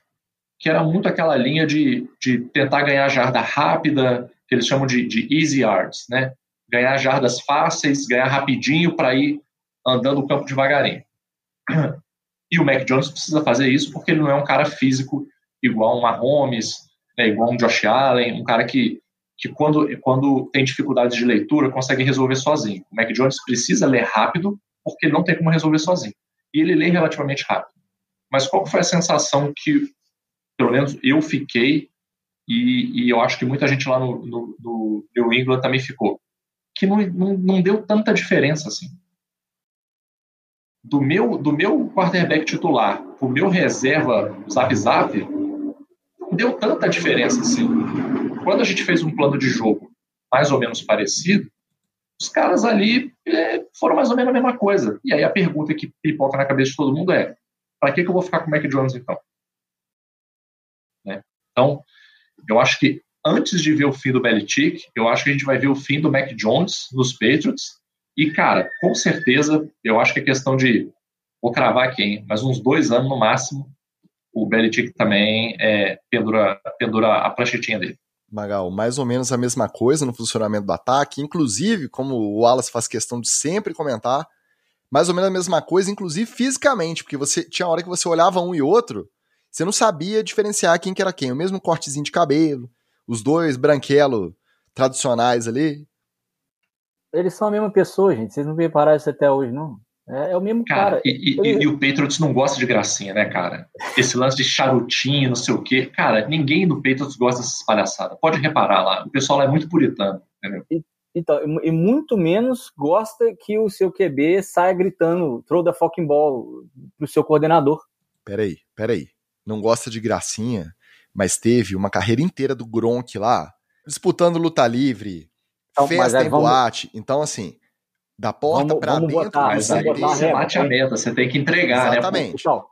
que era muito aquela linha de, de tentar ganhar jarda rápida, que eles chamam de, de easy yards, né? ganhar jardas fáceis, ganhar rapidinho para ir andando o campo devagarinho. E o Mac Jones precisa fazer isso porque ele não é um cara físico igual um Mahomes, né, igual um Josh Allen, um cara que, que quando, quando tem dificuldades de leitura consegue resolver sozinho. O Mac Jones precisa ler rápido porque ele não tem como resolver sozinho. E ele lê relativamente rápido. Mas qual foi a sensação que, pelo menos, eu fiquei e, e eu acho que muita gente lá no, no, no New England também ficou? que não, não, não deu tanta diferença assim. Do meu, do meu quarterback titular pro meu reserva zap zap, não deu tanta diferença assim. Quando a gente fez um plano de jogo mais ou menos parecido, os caras ali é, foram mais ou menos a mesma coisa. E aí a pergunta que pipoca na cabeça de todo mundo é: para que, que eu vou ficar com o Mac Jones então? Então, eu acho que antes de ver o fim do Belichick, eu acho que a gente vai ver o fim do Mac Jones nos Patriots. E, cara, com certeza, eu acho que é questão de. Vou cravar aqui, mas uns dois anos no máximo, o Belichick também é, pendura, pendura a pranchetinha dele. Magal, mais ou menos a mesma coisa no funcionamento do ataque, inclusive, como o Wallace faz questão de sempre comentar, mais ou menos a mesma coisa, inclusive fisicamente, porque você tinha hora que você olhava um e outro, você não sabia diferenciar quem que era quem, o mesmo cortezinho de cabelo, os dois branquelo tradicionais ali? Eles são a mesma pessoa, gente. Vocês não prepararam isso até hoje, não? É, é o mesmo cara. cara. E, e, e, o Patriots não gosta de gracinha, né, cara? Esse lance de charutinho, não sei o quê. Cara, ninguém do Patriots gosta dessas palhaçadas. Pode reparar lá. O pessoal lá é muito puritano, entendeu? E, então, e muito menos gosta que o seu QB saia gritando throw the fucking ball pro seu coordenador. Peraí, peraí. Não gosta de gracinha? mas teve uma carreira inteira do Gronk lá, disputando luta livre, então, festa em vamos... boate. Então, assim, da porta para dentro, botar, mas aí você bate a meta, você tem que entregar, né, Exatamente. né? Então,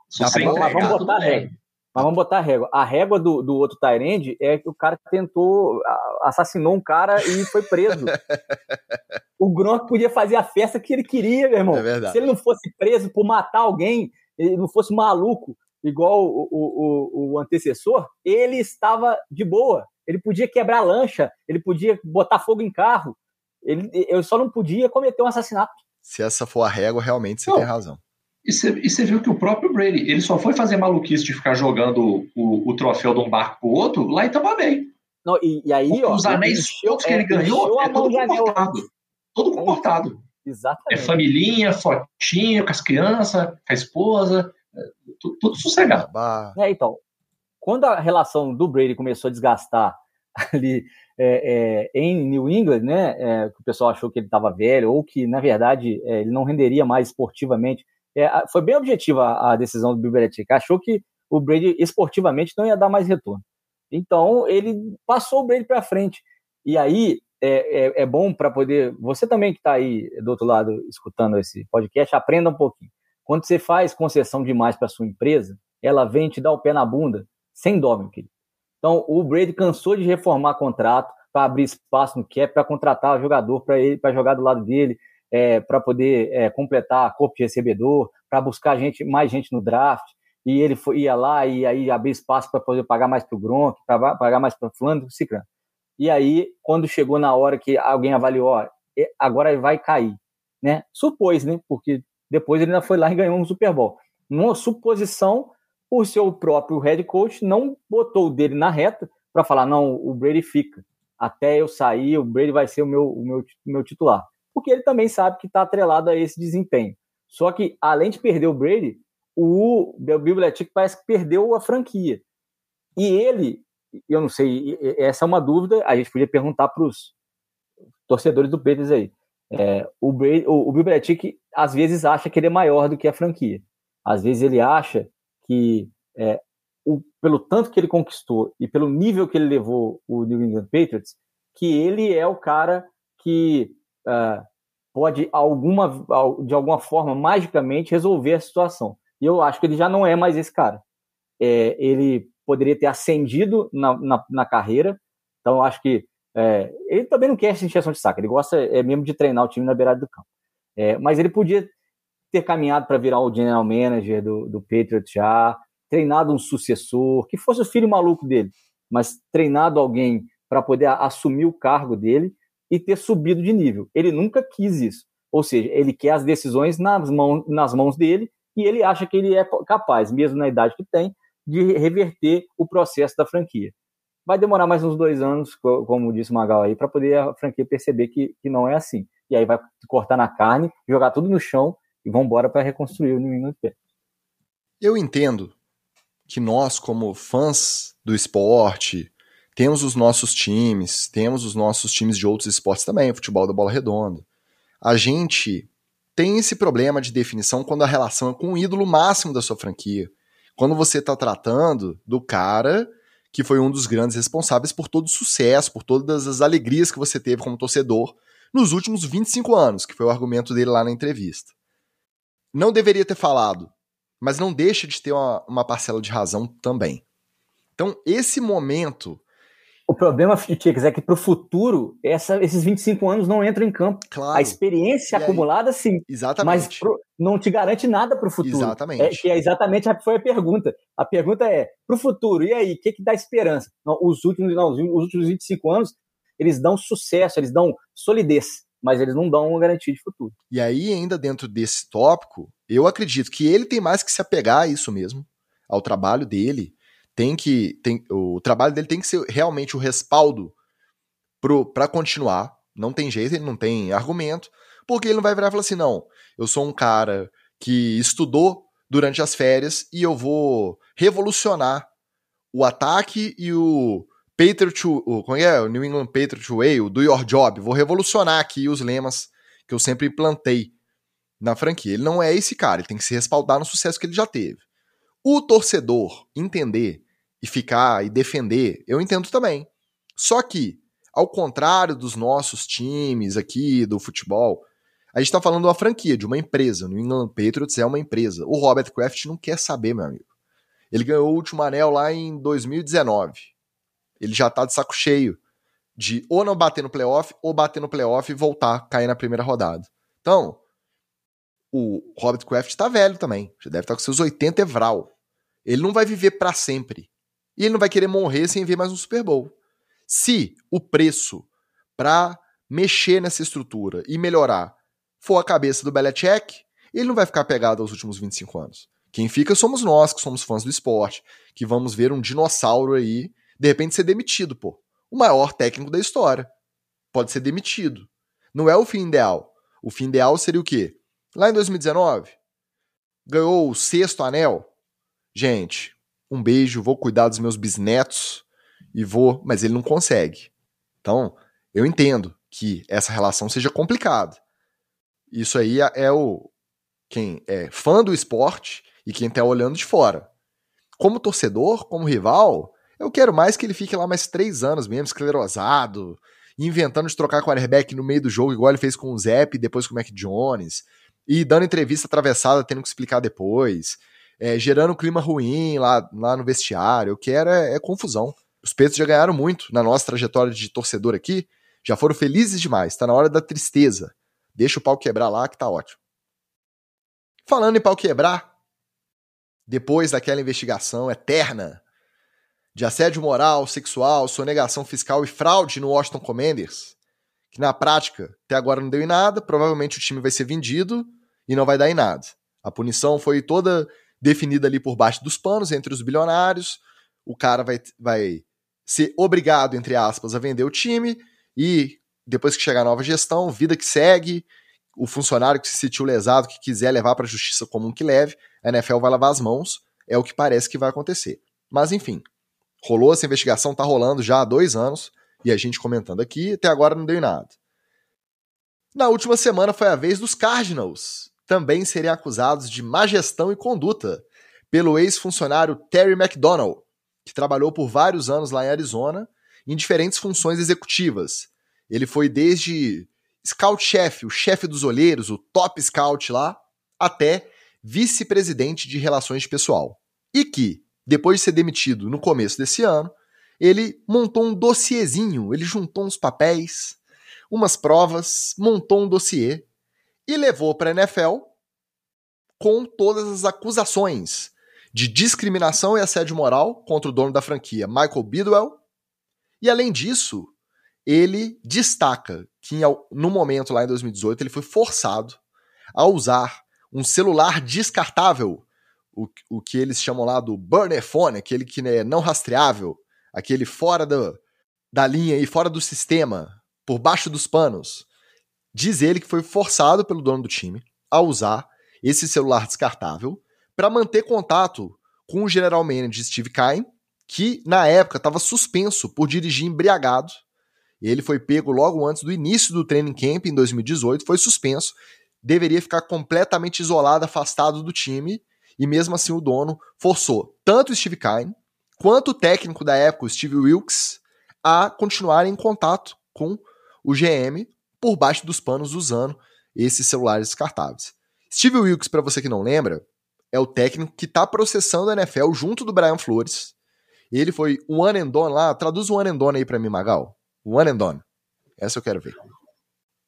mas vamos botar a régua. Mas vamos botar a régua. A régua do, do outro Tyrande é que o cara tentou, assassinou um cara e foi preso. o Gronk podia fazer a festa que ele queria, meu irmão. É Se ele não fosse preso por matar alguém, ele não fosse maluco, igual o, o, o, antecessor, ele estava de boa. ele podia quebrar lancha, ele podia botar fogo em carro, ele, eu só não podia cometer um assassinato. Se essa for a régua, realmente você não. tem razão. E você viu que o próprio Brady, ele só foi fazer maluquice de ficar jogando o, o troféu de um barco pro outro lá em Tampa Bay. Não, e, e aí, ó, Os anéis todos que ele é, ganhou é todo comportado. Todo comportado. Exatamente. É familhinha, fotinho com as crianças, com a esposa, é, tudo, tudo sossegado. É, então, quando a relação do Brady começou a desgastar ali é, é, em New England, né, é, que o pessoal achou que ele estava velho, ou que, na verdade, é, ele não renderia mais esportivamente, é, foi bem objetiva a, a decisão do Bill Belichick, achou que o Brady esportivamente não ia dar mais retorno. Então, ele passou o Brady para frente. E aí, é, é, é bom para poder. Você também que está aí do outro lado escutando esse podcast, aprenda um pouquinho. Quando você faz concessão demais para sua empresa, ela vem te dar o pé na bunda, sem dó, meu querido. Então, o Brady cansou de reformar contrato para abrir espaço no cap, para contratar jogador para ele para jogar do lado dele, é, para poder é, completar corpo de recebedor, para buscar gente, mais gente no draft. E ele foi, ia lá e aí abrir espaço para poder pagar mais para o Gronk, para pagar mais para o Fulano, Cicrano. E aí, quando chegou na hora que alguém avaliou, ó, agora ele vai cair, né? Supôs, né? Porque depois ele ainda foi lá e ganhou um Super Bowl. Numa suposição, o seu próprio head coach não botou o dele na reta para falar, não, o Brady fica. Até eu sair, o Brady vai ser o meu, o meu, meu titular. Porque ele também sabe que está atrelado a esse desempenho. Só que, além de perder o Brady, o Belichick parece que perdeu a franquia. E ele eu não sei, essa é uma dúvida, a gente podia perguntar para os torcedores do Patriots aí. É, o, o, o Bill Belichick às vezes acha que ele é maior do que a franquia. Às vezes ele acha que é, o, pelo tanto que ele conquistou e pelo nível que ele levou o New England Patriots, que ele é o cara que uh, pode alguma, de alguma forma magicamente resolver a situação. E eu acho que ele já não é mais esse cara. É, ele poderia ter ascendido na, na, na carreira. Então, acho que é, ele também não quer essa injeção de saco, ele gosta é, mesmo de treinar o time na beirada do campo. É, mas ele podia ter caminhado para virar o general manager do, do Patriots já, treinado um sucessor, que fosse o filho maluco dele, mas treinado alguém para poder assumir o cargo dele e ter subido de nível. Ele nunca quis isso. Ou seja, ele quer as decisões nas mãos, nas mãos dele e ele acha que ele é capaz, mesmo na idade que tem, de reverter o processo da franquia. Vai demorar mais uns dois anos, como disse o Magal aí, para poder a franquia perceber que, que não é assim. E aí vai cortar na carne, jogar tudo no chão e vão embora para reconstruir o New England Patriots. Eu entendo que nós, como fãs do esporte, temos os nossos times, temos os nossos times de outros esportes também, futebol da bola redonda. A gente tem esse problema de definição quando a relação é com o ídolo máximo da sua franquia. Quando você está tratando do cara que foi um dos grandes responsáveis por todo o sucesso, por todas as alegrias que você teve como torcedor nos últimos 25 anos, que foi o argumento dele lá na entrevista. Não deveria ter falado, mas não deixa de ter uma, uma parcela de razão também. Então, esse momento o problema, Ticas, é que para o futuro, essa, esses 25 anos não entram em campo. Claro. A experiência acumulada, sim. Exatamente. Mas pro, não te garante nada para o futuro. Exatamente. É, que é exatamente a foi a pergunta. A pergunta é, para o futuro, e aí, o que, que dá esperança? Não, os, últimos, não, os últimos 25 anos, eles dão sucesso, eles dão solidez, mas eles não dão uma garantia de futuro. E aí, ainda dentro desse tópico, eu acredito que ele tem mais que se apegar a isso mesmo, ao trabalho dele, tem que. Tem, o trabalho dele tem que ser realmente o respaldo para continuar. Não tem jeito, ele não tem argumento, porque ele não vai virar e falar assim: não, eu sou um cara que estudou durante as férias e eu vou revolucionar o ataque e o Patriot, o, como é? o New England Patriot Way, o Do Your Job, vou revolucionar aqui os lemas que eu sempre implantei na franquia. Ele não é esse cara, ele tem que se respaldar no sucesso que ele já teve. O torcedor entender e ficar e defender, eu entendo também. Só que, ao contrário dos nossos times aqui do futebol, a gente está falando de uma franquia, de uma empresa. No England Patriots é uma empresa. O Robert Kraft não quer saber, meu amigo. Ele ganhou o último anel lá em 2019. Ele já tá de saco cheio de ou não bater no playoff, ou bater no playoff e voltar, cair na primeira rodada. Então, o Robert Kraft tá velho também. Já deve estar tá com seus 80 evral. Ele não vai viver para sempre. E ele não vai querer morrer sem ver mais um Super Bowl. Se o preço para mexer nessa estrutura e melhorar for a cabeça do Belichick, ele não vai ficar pegado aos últimos 25 anos. Quem fica somos nós, que somos fãs do esporte, que vamos ver um dinossauro aí, de repente ser demitido, pô. O maior técnico da história. Pode ser demitido. Não é o fim ideal. O fim ideal seria o quê? Lá em 2019, ganhou o sexto anel. Gente, um beijo, vou cuidar dos meus bisnetos e vou, mas ele não consegue. Então, eu entendo que essa relação seja complicada. Isso aí é, é o quem é fã do esporte e quem tá olhando de fora. Como torcedor, como rival, eu quero mais que ele fique lá mais três anos mesmo, esclerosado, inventando de trocar quarterback no meio do jogo, igual ele fez com o Zep e depois com o Mac Jones, e dando entrevista atravessada, tendo que explicar depois, é, gerando um clima ruim lá, lá no vestiário. Eu quero é, é confusão. Os Peitos já ganharam muito na nossa trajetória de torcedor aqui, já foram felizes demais, tá na hora da tristeza. Deixa o pau quebrar lá que tá ótimo. Falando em pau quebrar, depois daquela investigação eterna de assédio moral, sexual, sonegação fiscal e fraude no Washington Commanders, que na prática até agora não deu em nada, provavelmente o time vai ser vendido e não vai dar em nada. A punição foi toda definida ali por baixo dos panos entre os bilionários. O cara vai, vai ser obrigado, entre aspas, a vender o time e depois que chegar a nova gestão, vida que segue, o funcionário que se sentiu lesado, que quiser levar para a justiça comum que leve, a NFL vai lavar as mãos, é o que parece que vai acontecer. Mas enfim, Rolou essa investigação, tá rolando já há dois anos, e a gente comentando aqui, até agora não deu em nada. Na última semana foi a vez dos Cardinals também serem acusados de má gestão e conduta pelo ex-funcionário Terry McDonald, que trabalhou por vários anos lá em Arizona em diferentes funções executivas. Ele foi desde scout-chefe, o chefe dos olheiros, o top scout lá, até vice-presidente de relações de pessoal. E que, depois de ser demitido no começo desse ano, ele montou um dossiezinho, ele juntou uns papéis, umas provas, montou um dossiê e levou para a NFL com todas as acusações de discriminação e assédio moral contra o dono da franquia, Michael Bidwell. E além disso, ele destaca que no momento lá em 2018 ele foi forçado a usar um celular descartável o, o que eles chamam lá do burner phone, aquele que é não rastreável, aquele fora do, da linha e fora do sistema, por baixo dos panos. Diz ele que foi forçado pelo dono do time a usar esse celular descartável para manter contato com o general manager Steve Kine, que na época estava suspenso por dirigir embriagado. Ele foi pego logo antes do início do training camp em 2018, foi suspenso, deveria ficar completamente isolado, afastado do time e mesmo assim o dono forçou tanto o Steve Kine quanto o técnico da época, o Steve Wilkes, a continuarem em contato com o GM por baixo dos panos usando esses celulares descartáveis. Steve Wilkes, para você que não lembra, é o técnico que está processando a NFL junto do Brian Flores. Ele foi o one and done lá, traduz o one and done aí para mim, Magal. One and done. Essa eu quero ver.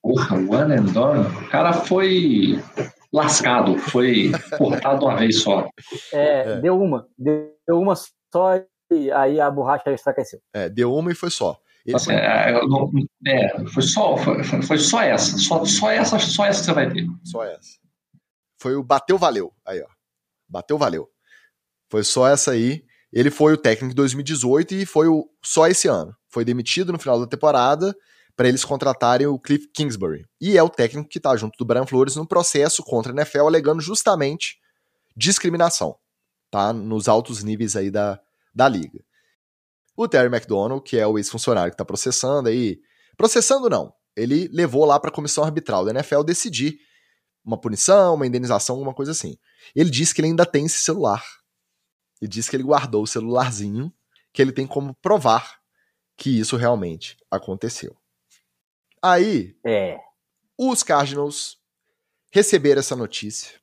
Porra, one and done? O cara foi lascado, foi cortado uma vez só. É, é, deu uma, deu uma só e aí a borracha enfraqueceu. É, deu uma e foi só. Assim, é, é, foi só, foi, foi, só essa, só, só essa, só essa que você vai ter. Só essa. Foi o bateu valeu, aí ó, bateu valeu. Foi só essa aí. Ele foi o técnico de 2018 e foi o, só esse ano. Foi demitido no final da temporada para eles contratarem o Cliff Kingsbury. E é o técnico que está junto do Brian Flores no processo contra a NFL, alegando justamente discriminação, tá? Nos altos níveis aí da, da liga. O Terry McDonald, que é o ex-funcionário que está processando aí, processando não, ele levou lá para a comissão arbitral da NFL decidir uma punição, uma indenização, alguma coisa assim. Ele disse que ele ainda tem esse celular. Ele disse que ele guardou o celularzinho, que ele tem como provar que isso realmente aconteceu. Aí, é. os Cardinals receberam essa notícia,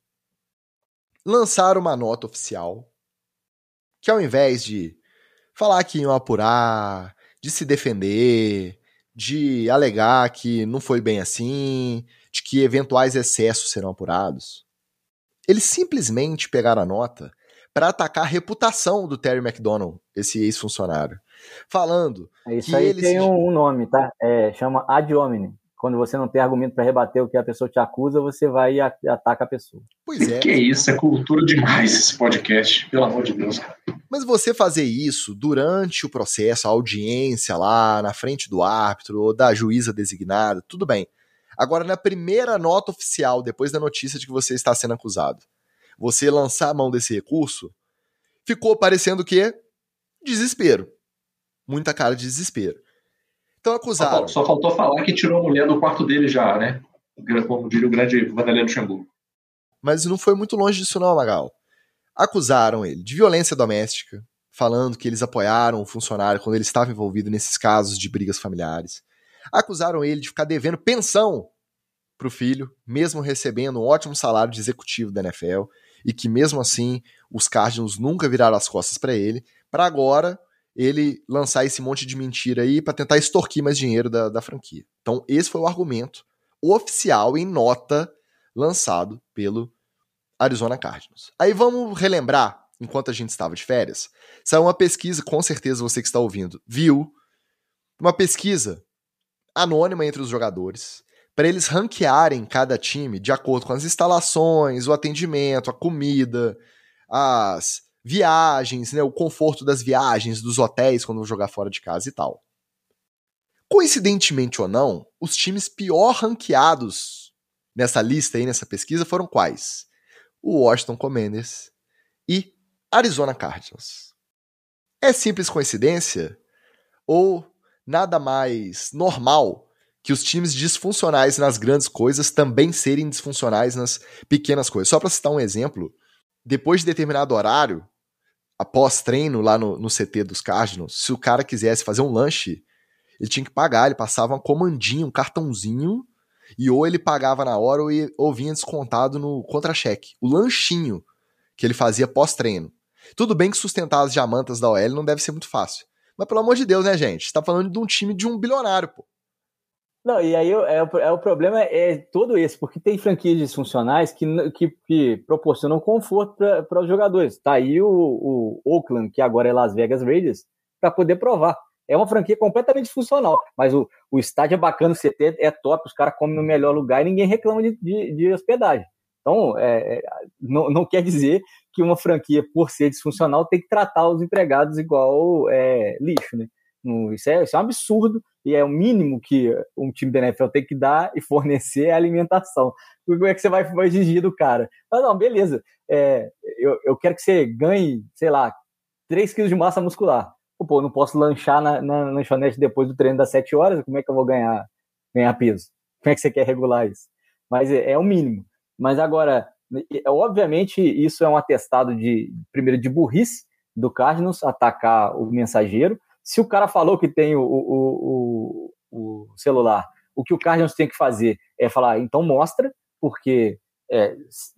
lançaram uma nota oficial, que ao invés de falar que iam apurar, de se defender, de alegar que não foi bem assim, de que eventuais excessos serão apurados, eles simplesmente pegaram a nota para atacar a reputação do Terry McDonald, esse ex-funcionário. falando Isso que aí eles tem um, um nome, tá? É, chama ad hominem. Quando você não tem argumento para rebater o que a pessoa te acusa, você vai e a- ataca a pessoa. Pois é. Que isso, é cultura demais esse podcast, pelo amor de Deus. cara. Mas você fazer isso durante o processo, a audiência lá, na frente do árbitro ou da juíza designada, tudo bem. Agora, na primeira nota oficial, depois da notícia de que você está sendo acusado, você lançar a mão desse recurso, ficou parecendo o quê? Desespero. Muita cara de desespero. Então acusaram. só faltou falar que tirou a mulher do quarto dele já, né? Como diria o grande Vanderlei Luxemburgo. Mas não foi muito longe disso não, Magal. Acusaram ele de violência doméstica, falando que eles apoiaram o funcionário quando ele estava envolvido nesses casos de brigas familiares. Acusaram ele de ficar devendo pensão pro filho, mesmo recebendo um ótimo salário de executivo da NFL, e que mesmo assim os Cardinals nunca viraram as costas para ele, para agora ele lançar esse monte de mentira aí para tentar extorquir mais dinheiro da, da franquia. Então esse foi o argumento oficial em nota lançado pelo Arizona Cardinals. Aí vamos relembrar, enquanto a gente estava de férias, saiu uma pesquisa, com certeza você que está ouvindo viu, uma pesquisa anônima entre os jogadores, para eles ranquearem cada time de acordo com as instalações, o atendimento, a comida, as viagens, né, o conforto das viagens, dos hotéis quando jogar fora de casa e tal. Coincidentemente ou não, os times pior ranqueados nessa lista aí, nessa pesquisa, foram quais? O Washington Commanders e Arizona Cardinals. É simples coincidência? Ou nada mais normal que os times disfuncionais nas grandes coisas também serem disfuncionais nas pequenas coisas? Só para citar um exemplo, depois de determinado horário, após treino lá no, no CT dos Cardinals, se o cara quisesse fazer um lanche, ele tinha que pagar, ele passava um comandinho, um cartãozinho, e ou ele pagava na hora ou, ia- ou vinha descontado no contra-cheque. O lanchinho que ele fazia pós-treino. Tudo bem que sustentar as diamantas da OL não deve ser muito fácil. Mas pelo amor de Deus, né, gente? Você tá falando de um time de um bilionário, pô. Não, e aí é, é o problema é todo esse, porque tem franquias disfuncionais que, que, que proporcionam conforto para os jogadores. Tá aí o, o Oakland, que agora é Las Vegas Raiders, para poder provar. É uma franquia completamente disfuncional, mas o, o estádio é bacana, o CT é top, os caras comem no melhor lugar e ninguém reclama de, de, de hospedagem. Então, é, é, não, não quer dizer que uma franquia, por ser disfuncional, tem que tratar os empregados igual é, lixo, né? Isso é, isso é um absurdo e é o mínimo que um time da NFL tem que dar e fornecer é alimentação. Como é que você vai, exigir do cara? Ah, não, beleza. É, eu, eu quero que você ganhe, sei lá, 3 quilos de massa muscular. Pô, não posso lanchar na, na lanchonete depois do treino das 7 horas, como é que eu vou ganhar, ganhar peso? Como é que você quer regular isso? Mas é, é o mínimo. Mas agora, é, obviamente, isso é um atestado de, primeiro, de burrice do Cardinals atacar o mensageiro. Se o cara falou que tem o, o, o, o celular, o que o Cardinals tem que fazer é falar, então mostra, porque é,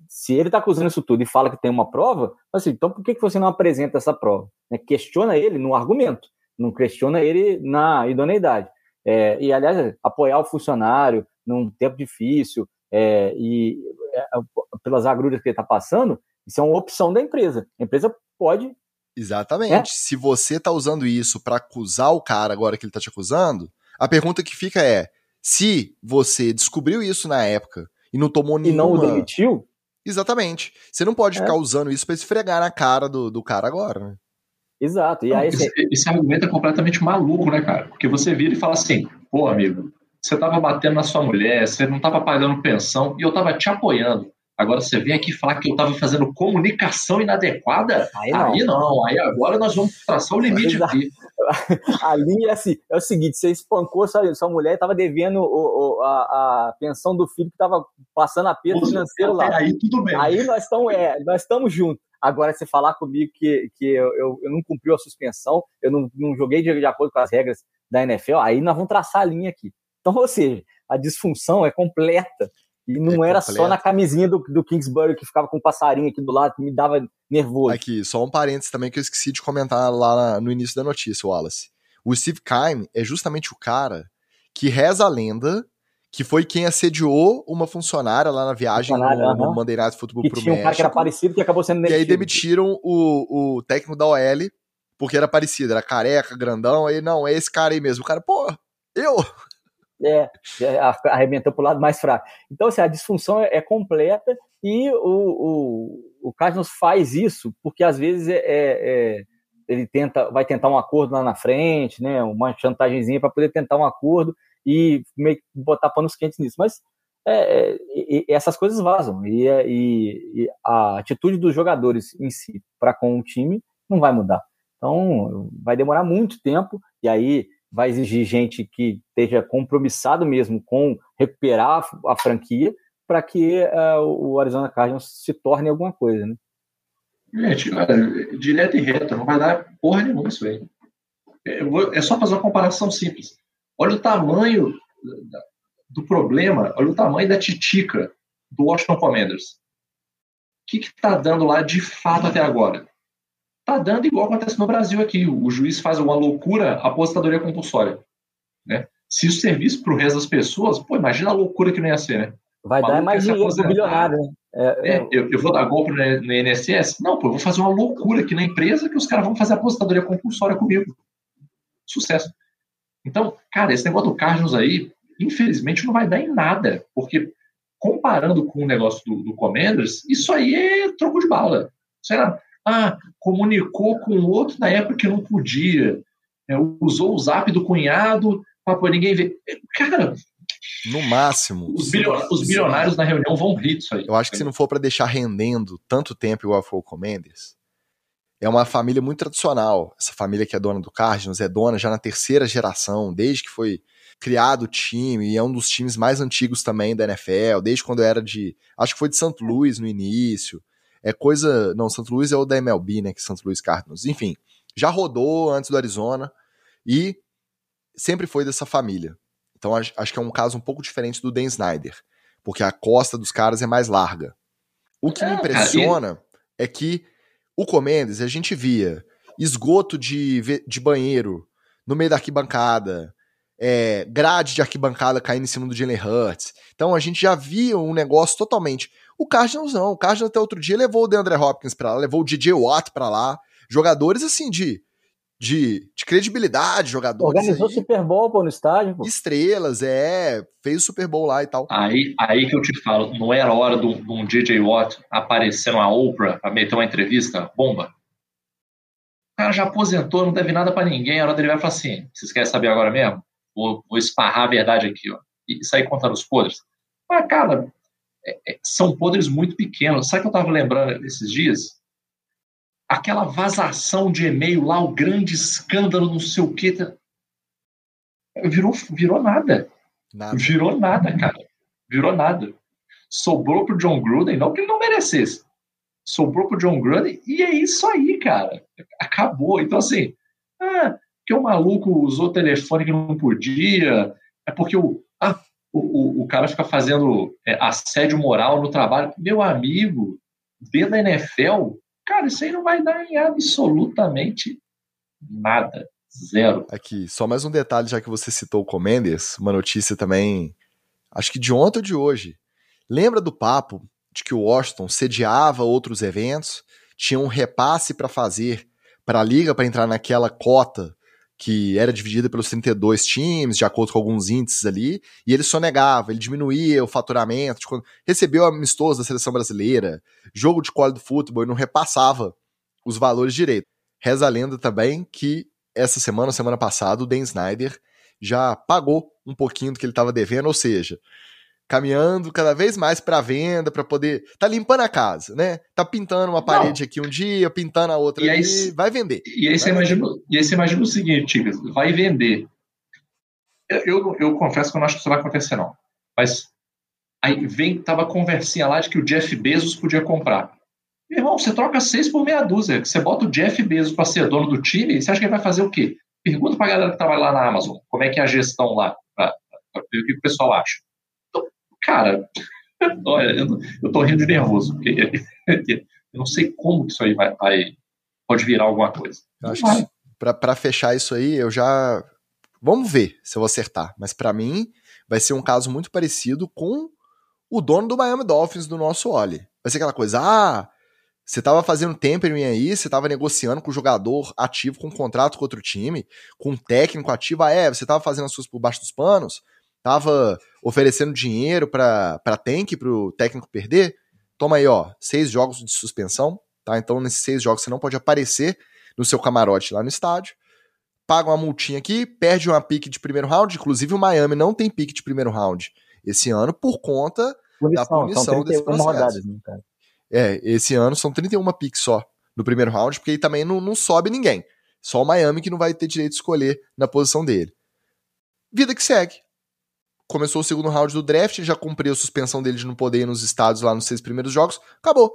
se ele está acusando isso tudo e fala que tem uma prova, assim, então por que, você não apresenta essa prova? Né? Questiona ele no argumento, não questiona ele na idoneidade. É, e, aliás, apoiar o funcionário num tempo difícil é, e é, pelas agruras que ele está passando, isso é uma opção da empresa. A empresa pode Exatamente. É? Se você tá usando isso para acusar o cara agora que ele tá te acusando, a pergunta que fica é: se você descobriu isso na época e não tomou nenhuma... E não o demitiu? Exatamente. Você não pode é. ficar usando isso para esfregar na cara do, do cara agora, né? Exato. E aí, esse, esse argumento é completamente maluco, né, cara? Porque você vira e fala assim, pô, amigo, você tava batendo na sua mulher, você não tava pagando pensão e eu tava te apoiando. Agora você vem aqui falar que eu estava fazendo comunicação inadequada? Aí não. aí não. Aí agora nós vamos traçar o limite Exato. aqui. A linha é, assim, é o seguinte: você espancou sua, sua mulher e estava devendo o, o, a, a, pensão do filho que estava passando aperto financeiro lá. Aí tudo bem. Aí nós estamos é, nós juntos. Agora, você falar comigo que, que eu, eu, eu não cumpri a suspensão, eu não, não joguei de, de acordo com as regras da NFL, aí nós vamos traçar a linha aqui. Então, ou seja, a disfunção é completa. E não é era completo. só na camisinha do, do Kingsbury que ficava com um passarinho aqui do lado, que me dava nervoso. Aqui, só um parênteses também que eu esqueci de comentar lá no início da notícia, Wallace. O Steve Kime é justamente o cara que reza a lenda que foi quem assediou uma funcionária lá na viagem no, -huh. no Monday Night Football que pro tinha um México. cara que era parecido que acabou sendo demitido. E aí demitiram o, o técnico da OL porque era parecido, era careca, grandão, aí não, é esse cara aí mesmo. O cara, pô, eu? É, é arrebentou pro lado mais fraco. Então, assim, a disfunção é, é completa e o, o, o Cardinals faz isso porque às vezes é, é, é ele tenta, vai tentar um acordo lá na frente, né, uma chantagemzinha para poder tentar um acordo e meio que botar panos quentes nisso. Mas essas coisas vazam e, e, e, a atitude dos jogadores em si para com o time não vai mudar. Então vai demorar muito tempo e aí vai exigir gente que esteja compromissado mesmo com recuperar a, franquia para que uh, o Arizona Cardinals se torne alguma coisa, né? Gente, olha, direto e reto, não vai dar porra nenhuma isso aí. É só fazer uma comparação simples. Olha o tamanho do problema, olha o tamanho da titica do Washington Commanders. O que está dando lá de fato até agora? Está dando igual acontece no Brasil aqui. O juiz faz uma loucura, aposentadoria compulsória. Né? Se isso servisse para o resto das pessoas, pô, imagina a loucura que não ia ser, né? Vai dar mais dinheiro pro bilionário, né? É, é, eu, eu, vou dar golpe no, no INSS? Não, pô, eu vou fazer uma loucura aqui na empresa que os caras vão fazer aposentadoria compulsória comigo. Sucesso. Então, cara, esse negócio do Cardinals aí, infelizmente, não vai dar em nada, porque comparando com o negócio do, do Commanders, isso aí é troco de bala. Será? Ah, comunicou com o outro na época que não podia, é, usou o zap do cunhado para ninguém ver. Cara, no máximo. Os, bilionários, os bilionários na reunião vão rir disso aí. Eu acho que se não for para deixar rendendo tanto tempo igual foi o Commanders, é uma família muito tradicional. Essa família que é dona do Cardinals é dona já na terceira geração, desde que foi criado o time, e é um dos times mais antigos também da NFL, desde quando era de. Acho que foi de St. Louis no início. É coisa. Não, St. Louis é o da MLB, né? Que St. Louis Cardinals. Enfim, já rodou antes do Arizona e sempre foi dessa família. Então acho que é um caso um pouco diferente do Dan Snyder, porque a costa dos caras é mais larga. O que me é, impressiona é que o Comendes a gente via esgoto de, de banheiro no meio da arquibancada, é, grade de arquibancada caindo em cima do Jalen Hurts. Então a gente já via um negócio totalmente. O Cardinals não. O Cardinals até outro dia levou o DeAndre Hopkins para lá, levou o DJ Watt para lá. Jogadores assim de de, de credibilidade, jogadores. Organizou aí, Super Bowl pô, no estádio. Pô. Estrelas, é. Fez o Super Bowl lá e tal. Aí, aí que eu te falo, não era hora de um DJ Watt aparecer numa Oprah pra meter uma entrevista? Bomba. O cara já aposentou, não deve nada para ninguém. A hora dele vai falar assim: vocês querem saber agora mesmo? Vou, vou esparrar a verdade aqui, ó. E sair contando os podres. Mas, cara, é, é, são podres muito pequenos. Sabe o que eu tava lembrando esses dias? aquela vazação de e-mail lá, o grande escândalo, não sei o quê. Tá? Virou, virou nada. nada. Virou nada, cara. Virou nada. Sobrou pro John Gruden, não que ele não merecesse. Sobrou pro John Gruden e é isso aí, cara. Acabou. Então, assim, ah, que o maluco usou o telefone que não podia, é porque o, ah, o, o, o cara fica fazendo é, assédio moral no trabalho. Meu amigo, dentro da NFL, Cara, isso aí não vai dar em absolutamente nada. Zero. Aqui, só mais um detalhe, já que você citou o Comendes, uma notícia também, acho que de ontem ou de hoje. Lembra do papo de que o Washington sediava outros eventos, tinha um repasse para fazer para a liga para entrar naquela cota que era dividida pelos 32 times, de acordo com alguns índices ali, e ele só negava, ele diminuía o faturamento, quando recebeu amistoso da seleção brasileira, jogo de college do futebol e não repassava os valores direito. Reza a lenda também que essa semana, semana passada, o Dan Snyder já pagou um pouquinho do que ele estava devendo, ou seja, caminhando cada vez mais para venda, para poder tá limpando a casa, né? Tá pintando uma parede Não. aqui um dia, pintando a outra e ali, aí, vai vender. E aí, você imagina, e aí você imagina o seguinte, vai vender. Eu, eu, eu, confesso que eu não acho que isso vai acontecer não. Mas aí vem tava conversinha lá de que o Jeff Bezos podia comprar. Meu irmão, você troca seis por meia dúzia. Você bota o Jeff Bezos para ser dono do time, você acha que ele vai fazer o quê? Pergunta pra galera que trabalha lá na Amazon, como é que é a gestão lá, ver o que o pessoal acha. Cara, olha, eu, eu tô rindo de nervoso, porque eu não sei como que isso aí vai, vai pode virar alguma coisa. Eu acho que para fechar isso aí, eu já vamos ver se eu vou acertar, mas para mim vai ser um caso muito parecido com o dono do Miami Dolphins do nosso Oli. Vai ser aquela coisa, ah, Você estava fazendo tempering aí, você estava negociando com o jogador ativo, com um contrato com outro time, com um técnico ativo. Ah, é, você estava fazendo as coisas por baixo dos panos, estava oferecendo dinheiro para tank, para o técnico perder. Toma aí, ó, seis jogos de suspensão, tá? Então, nesses seis jogos você não pode aparecer no seu camarote lá no estádio. Paga uma multinha aqui, perde uma pique de primeiro round. Inclusive, o Miami não tem pique de primeiro round esse ano por conta punição, da punição desse processo. Rodadas, né, cara? É, esse ano são 31 picks só no primeiro round, porque aí também não, não sobe ninguém. Só o Miami que não vai ter direito de escolher na posição dele. Vida que segue. Começou o segundo round do draft, já cumpriu a suspensão dele de não poder ir nos estados lá nos seis primeiros jogos. Acabou.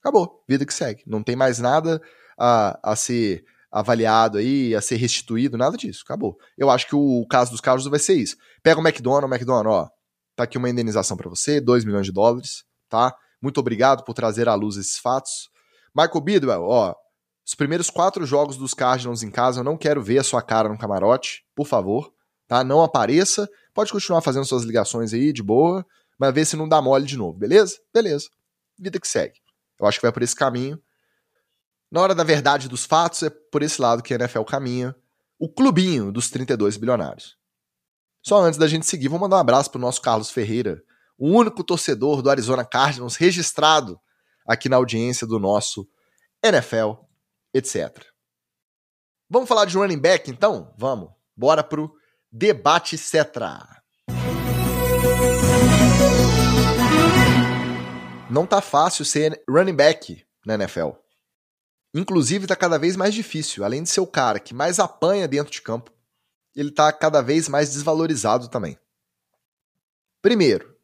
Acabou. Vida que segue. Não tem mais nada a, a ser avaliado aí, a ser restituído, nada disso. Acabou. Eu acho que o caso dos Carlos vai ser isso. Pega o McDonald's, o McDonald's, ó, tá aqui uma indenização para você, 2 milhões de dólares, tá? Muito obrigado por trazer à luz esses fatos. Michael Bidwell, ó, os primeiros quatro jogos dos Cardinals em casa, eu não quero ver a sua cara no camarote, por favor, tá? Não apareça. Pode continuar fazendo suas ligações aí, de boa, mas ver se não dá mole de novo, beleza? Beleza. Vida que segue. Eu acho que vai por esse caminho. Na hora da verdade dos fatos, é por esse lado que a NFL caminha. O clubinho dos 32 bilionários. Só antes da gente seguir, vou mandar um abraço pro nosso Carlos Ferreira, o único torcedor do Arizona Cardinals registrado aqui na audiência do nosso NFL, etc. Vamos falar de running back então? Vamos. Bora pro debate Cetra. Não tá fácil ser running back na NFL. Inclusive tá cada vez mais difícil. Além de ser o cara que mais apanha dentro de campo, ele tá cada vez mais desvalorizado também. Primeiro,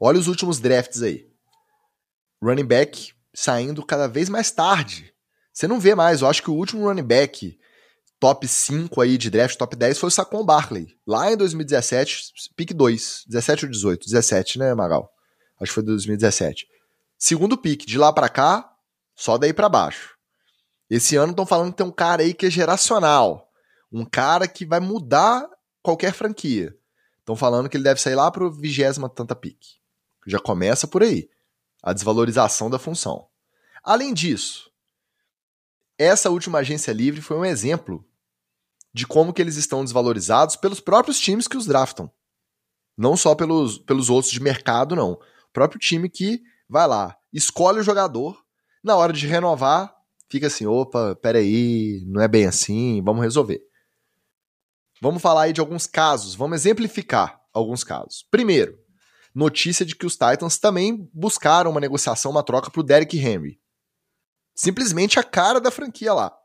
Olha os últimos drafts aí. Running back saindo cada vez mais tarde. Você não vê mais. Eu acho que o último running back top 5 aí de draft, top 10 foi o Saquon Barkley. Lá em 2017, pick 2. 17 ou 18? 17, né, Magal? Acho que foi 2017. Segundo pick, de lá para cá, só daí para baixo. Esse ano estão falando que tem um cara aí que é geracional. Um cara que vai mudar qualquer franquia. Estão falando que ele deve sair lá pro vigésima tanta pique. Já começa por aí. A desvalorização da função. Além disso, essa última agência livre foi um exemplo de como que eles estão desvalorizados pelos próprios times que os draftam. Não só pelos, pelos outros de mercado, não. O próprio time que vai lá, escolhe o jogador, na hora de renovar, fica assim, opa, peraí, não é bem assim, vamos resolver. Vamos falar aí de alguns casos, vamos exemplificar alguns casos. Primeiro, notícia de que os Titans também buscaram uma negociação, uma troca para o Derrick Henry. Simplesmente a cara da franquia lá.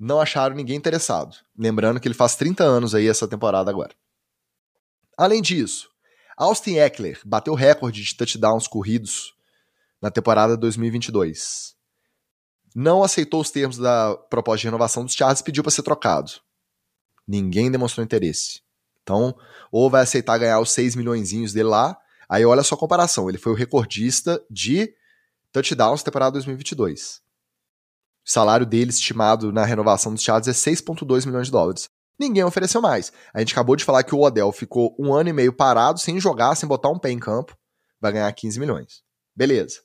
Não acharam ninguém interessado. Lembrando que ele faz 30 anos aí essa temporada agora. Além disso, Austin Eckler bateu recorde de touchdowns corridos na temporada 2022. Não aceitou os termos da proposta de renovação dos Chargers e pediu para ser trocado. Ninguém demonstrou interesse. Então, ou vai aceitar ganhar os 6 milhões dele lá. Aí olha só a comparação, ele foi o recordista de touchdowns temporada 2022. O salário dele estimado na renovação dos Chargers é 6,2 milhões de dólares. Ninguém ofereceu mais. A gente acabou de falar que o Odell ficou um ano e meio parado, sem jogar, sem botar um pé em campo. Vai ganhar 15 milhões. Beleza.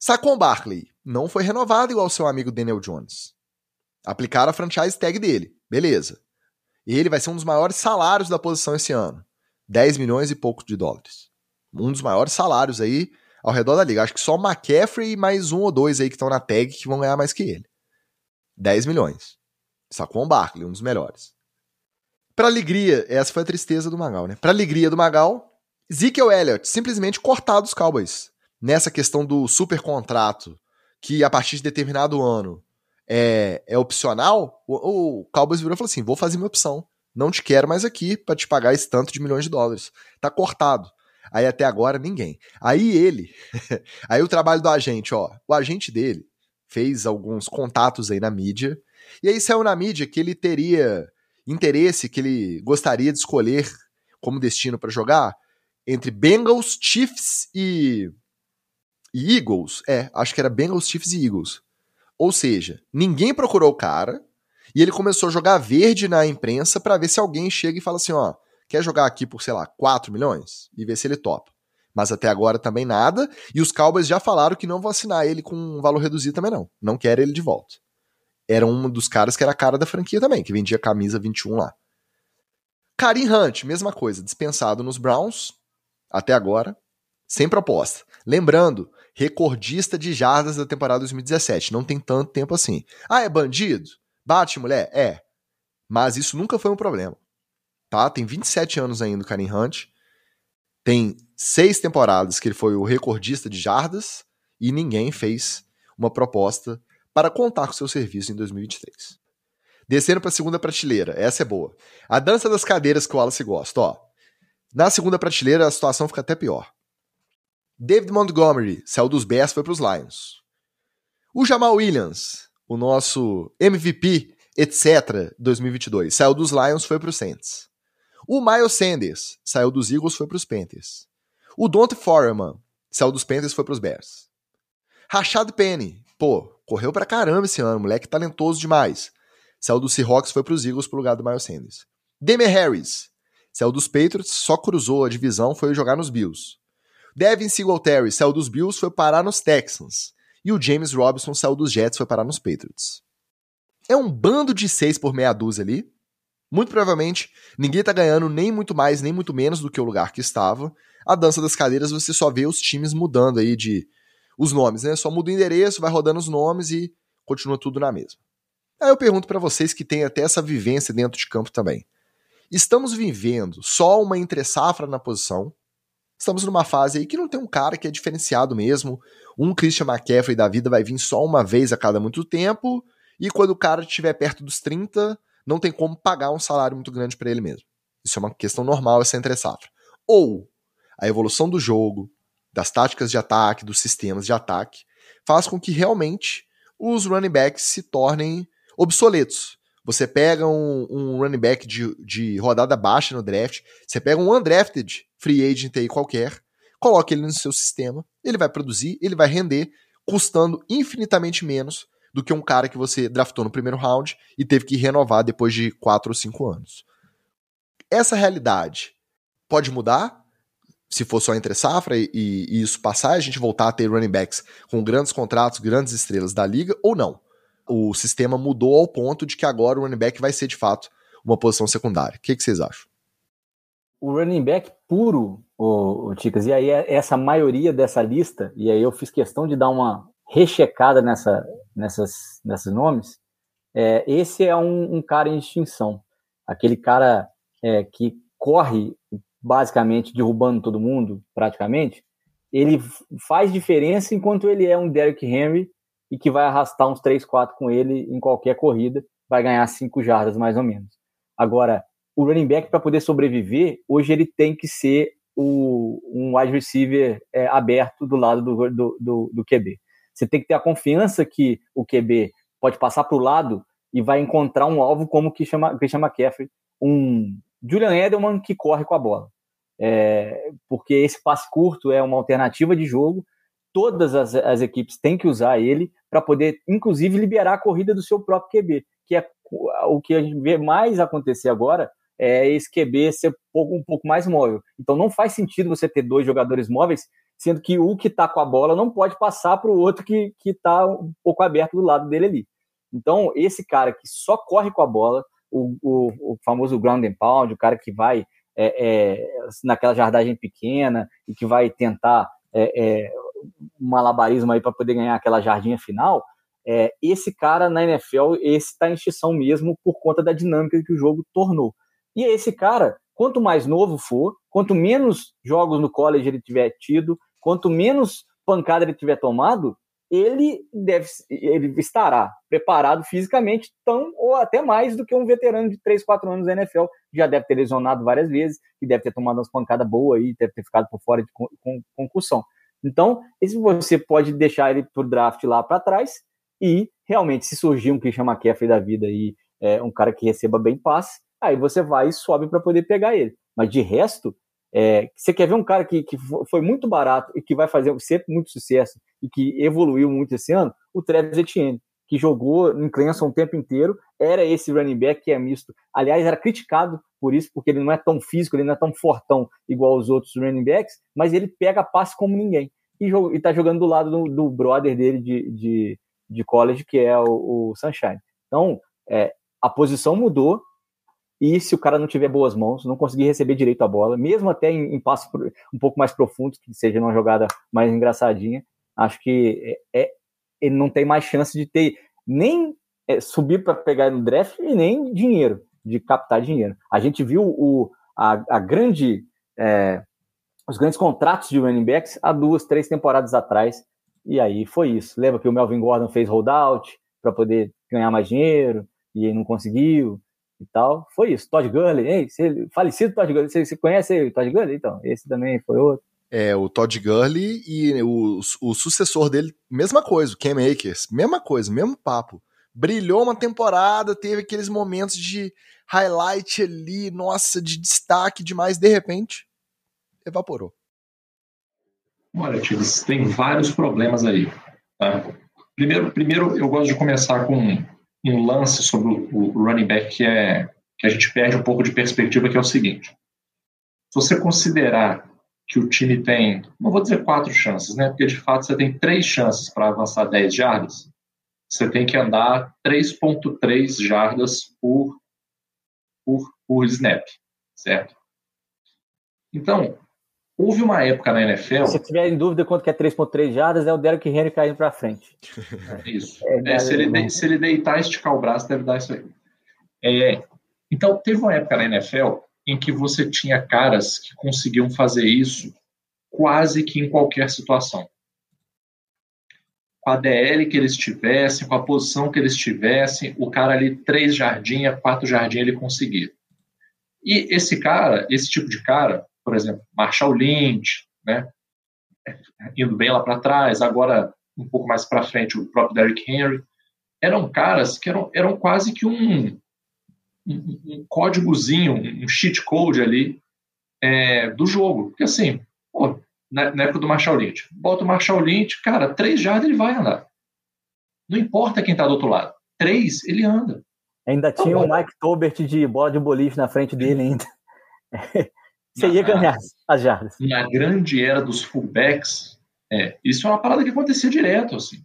Saquon Barkley não foi renovado igual seu amigo Daniel Jones. Aplicaram a franchise tag dele. Beleza. Ele vai ser um dos maiores salários da posição esse ano. 10 milhões e pouco de dólares. Um dos maiores salários aí ao redor da liga. Acho que só McCaffrey e mais um ou dois aí que estão na tag que vão ganhar mais que ele. 10 milhões. Sacou um Barkley, um dos melhores. Para alegria, essa foi a tristeza do Magal, né? Para alegria do Magal, Ezekiel Elliott simplesmente cortado dos Cowboys. Nessa questão do super contrato, que a partir de determinado ano é, é opcional, o, o Cowboys virou e falou assim: vou fazer minha opção. Não te quero mais aqui para te pagar esse tanto de milhões de dólares. Tá cortado. Aí até agora ninguém. Aí ele, aí o trabalho do agente, ó, o agente dele fez alguns contatos aí na mídia, e aí saiu na mídia que ele teria interesse, que ele gostaria de escolher como destino para jogar entre Bengals, Chiefs e, e Eagles. É, acho que era Bengals, Chiefs e Eagles. Ou seja, ninguém procurou o cara e ele começou a jogar verde na imprensa para ver se alguém chega e fala assim: ó, quer jogar aqui por, sei lá, 4 milhões? E ver se ele topa. Mas até agora também nada. E os Cowboys já falaram que não vão assinar ele com um valor reduzido também, não. Não querem ele de volta. Era um dos caras que era a cara da franquia também, que vendia camisa 21 lá. Karim Hunt, mesma coisa, dispensado nos Browns, até agora, sem proposta. Lembrando, recordista de jardas da temporada 2017, não tem tanto tempo assim. Ah, é bandido? Bate mulher? É. Mas isso nunca foi um problema. Tá? Tem 27 anos ainda o Karim Hunt. Tem seis temporadas que ele foi o recordista de jardas e ninguém fez uma proposta para contar com seu serviço em 2023. Descendo para a segunda prateleira, essa é boa. A dança das cadeiras que o Wallace gosta, ó. Na segunda prateleira a situação fica até pior. David Montgomery saiu dos Bears foi para os Lions. O Jamal Williams, o nosso MVP, etc. 2022, saiu dos Lions foi para os Saints. O Miles Sanders saiu dos Eagles foi para os Panthers. O Dante Foreman saiu dos Panthers foi para os Bears. Rashad Penny, pô, correu pra caramba esse ano, moleque talentoso demais. Saiu dos Seahawks foi para os Eagles pro lugar do Miles Sanders. Demer Harris saiu dos Patriots, só cruzou a divisão, foi jogar nos Bills. Devin Singletary saiu dos Bills, foi parar nos Texans. E o James Robinson saiu dos Jets, foi parar nos Patriots. É um bando de seis por meia dúzia ali. Muito provavelmente, ninguém tá ganhando nem muito mais, nem muito menos do que o lugar que estava. A dança das cadeiras, você só vê os times mudando aí de... Os nomes, né? Só muda o endereço, vai rodando os nomes e continua tudo na mesma. Aí eu pergunto para vocês que têm até essa vivência dentro de campo também. Estamos vivendo só uma entre-safra na posição, estamos numa fase aí que não tem um cara que é diferenciado mesmo. Um Christian McCaffrey da vida vai vir só uma vez a cada muito tempo, e quando o cara estiver perto dos 30, não tem como pagar um salário muito grande para ele mesmo. Isso é uma questão normal, essa entre safra. Ou a evolução do jogo, das táticas de ataque, dos sistemas de ataque, faz com que realmente os running backs se tornem obsoletos. Você pega um, um running back de, de rodada baixa no draft, você pega um undrafted free agent aí qualquer, coloca ele no seu sistema, ele vai produzir, ele vai render, custando infinitamente menos do que um cara que você draftou no primeiro round e teve que renovar depois de 4 ou 5 anos. Essa realidade pode mudar se for só entre safra e, e, isso passar, a gente voltar a ter running backs com grandes contratos, grandes estrelas da liga, ou não o sistema mudou ao ponto de que agora o running back vai ser de fato uma posição secundária. O que, que vocês acham? O running back puro, o, Ticas, e aí é essa maioria dessa lista, e aí eu fiz questão de dar uma rechecada nessa, nessas, nesses nomes, é, esse é um, um, cara em extinção. Aquele cara é, que corre basicamente derrubando todo mundo, praticamente, ele faz diferença enquanto ele é um Derrick Henry e que vai arrastar uns 3, 4 com ele em qualquer corrida, vai ganhar 5 jardas mais ou menos. Agora, o running back para poder sobreviver, hoje ele tem que ser o, um wide receiver é, aberto do lado do, do, do, do, QB. Você tem que ter a confiança que o QB pode passar para o lado e vai encontrar um alvo como que chama Christian McCaffrey, um Julian Edelman que corre com a bola. É, porque esse passe curto é uma alternativa de jogo todas as, as equipes têm que usar ele para poder, inclusive, liberar a corrida do seu próprio QB, que é o que a gente vê mais acontecer agora, é esse QB ser um pouco, um pouco mais móvel. Então não faz sentido você ter dois jogadores móveis, sendo que o que está com a bola não pode passar para o outro que está um pouco aberto do lado dele ali. Então, esse cara que só corre com a bola, o, o, o famoso ground and pound, o cara que vai é, é, naquela jardagem pequena e que vai tentar é, é um malabarismo aí para poder ganhar aquela jardinha final, é, esse cara na NFL, esse está em extinção mesmo por conta da dinâmica que o jogo tornou. E esse cara, quanto mais novo for, quanto menos jogos no college ele tiver tido, quanto menos pancada ele tiver tomado, ele deve ele estará preparado fisicamente tão ou até mais do que um veterano de 3, 4 anos da NFL, que já deve ter lesionado várias vezes, que deve ter tomado umas pancadas boas aí, deve ter ficado por fora de concussão. Então, esse você pode deixar ele o draft lá para trás e realmente, se surgir um Christian McCaffrey da vida aí, é, um cara que receba bem passe, aí você vai e sobe para poder pegar ele. Mas de resto, é, você quer ver um cara que, que foi muito barato e que vai fazer sempre muito sucesso e que evoluiu muito esse ano? O Travis Etienne. que jogou em Clemson o tempo inteiro, era esse running back que é misto. Aliás, era criticado por isso, porque ele não é tão físico, ele não é tão fortão igual os outros running backs, mas ele pega passe como ninguém. E, está jogando do lado do, do brother dele de, de, de, college, que é o, o Sunshine. Então, é, a posição mudou, e se o cara não tiver boas mãos, não conseguir receber direito a bola, mesmo até em, em um pouco mais profundos, que seja numa jogada mais engraçadinha, acho que é, é ele não tem mais chance de ter nem é, subir para pegar no draft e nem dinheiro, de captar dinheiro. A gente viu o, a, a grande, é, os grandes contratos de running backs há duas, três temporadas atrás, e aí foi isso. Lembra que o Melvin Gordon fez holdout para poder ganhar mais dinheiro e ele não conseguiu e tal. Foi isso. Todd Gurley, ei, você, falecido Todd Gurley, você, você conhece o Todd Gurley? Então, esse também foi outro. É, o Todd Gurley e o, o sucessor dele, mesma coisa, o Cam Akers, mesma coisa, mesmo papo. Brilhou uma temporada, teve aqueles momentos de highlight ali, nossa, de destaque demais, de repente, evaporou. Olha, Tiles, tem vários problemas aí. Tá? Primeiro, primeiro, eu gosto de começar com um lance sobre o, running back que, é, que a gente perde um pouco de perspectiva, que é o seguinte. Se você considerar que o time tem, não vou dizer quatro chances, né? Porque de fato você tem três chances para avançar 10 jardas. Você tem que andar 3,3 jardas por, por, por snap, certo? Então, houve uma época na NFL. Se tiver em dúvida quanto que é 3,3 jardas, é o Derek Henry caindo para frente. Isso. É, é, se, ele, se ele deitar e esticar o braço, deve dar isso aí. É, então, teve uma época na NFL em que você tinha caras que conseguiam fazer isso quase que em qualquer situação. Com a DL que eles tivessem, com a posição que eles tivessem, o cara ali, três jardinhas, quatro jardinhas, ele conseguia. E esse cara, esse tipo de cara, por exemplo, Marshall Lynch, né, indo bem lá para trás, agora um pouco mais para frente o próprio Derrick Henry, eram caras que eram, eram quase que um, um, um códigozinho, um cheat code ali é, do jogo. Porque assim, pô, na, na, época do Marshall Lynch, bota o Marshall Lynch, cara, três jardas ele vai andar. Não importa quem está do outro lado. Três, ele anda. Ainda então, tinha o Mike Tobert de bola de boliche na frente dele ainda. Você ia ganhar as jardas. Na grande era dos fullbacks, é, isso é uma parada que acontecia direto, assim.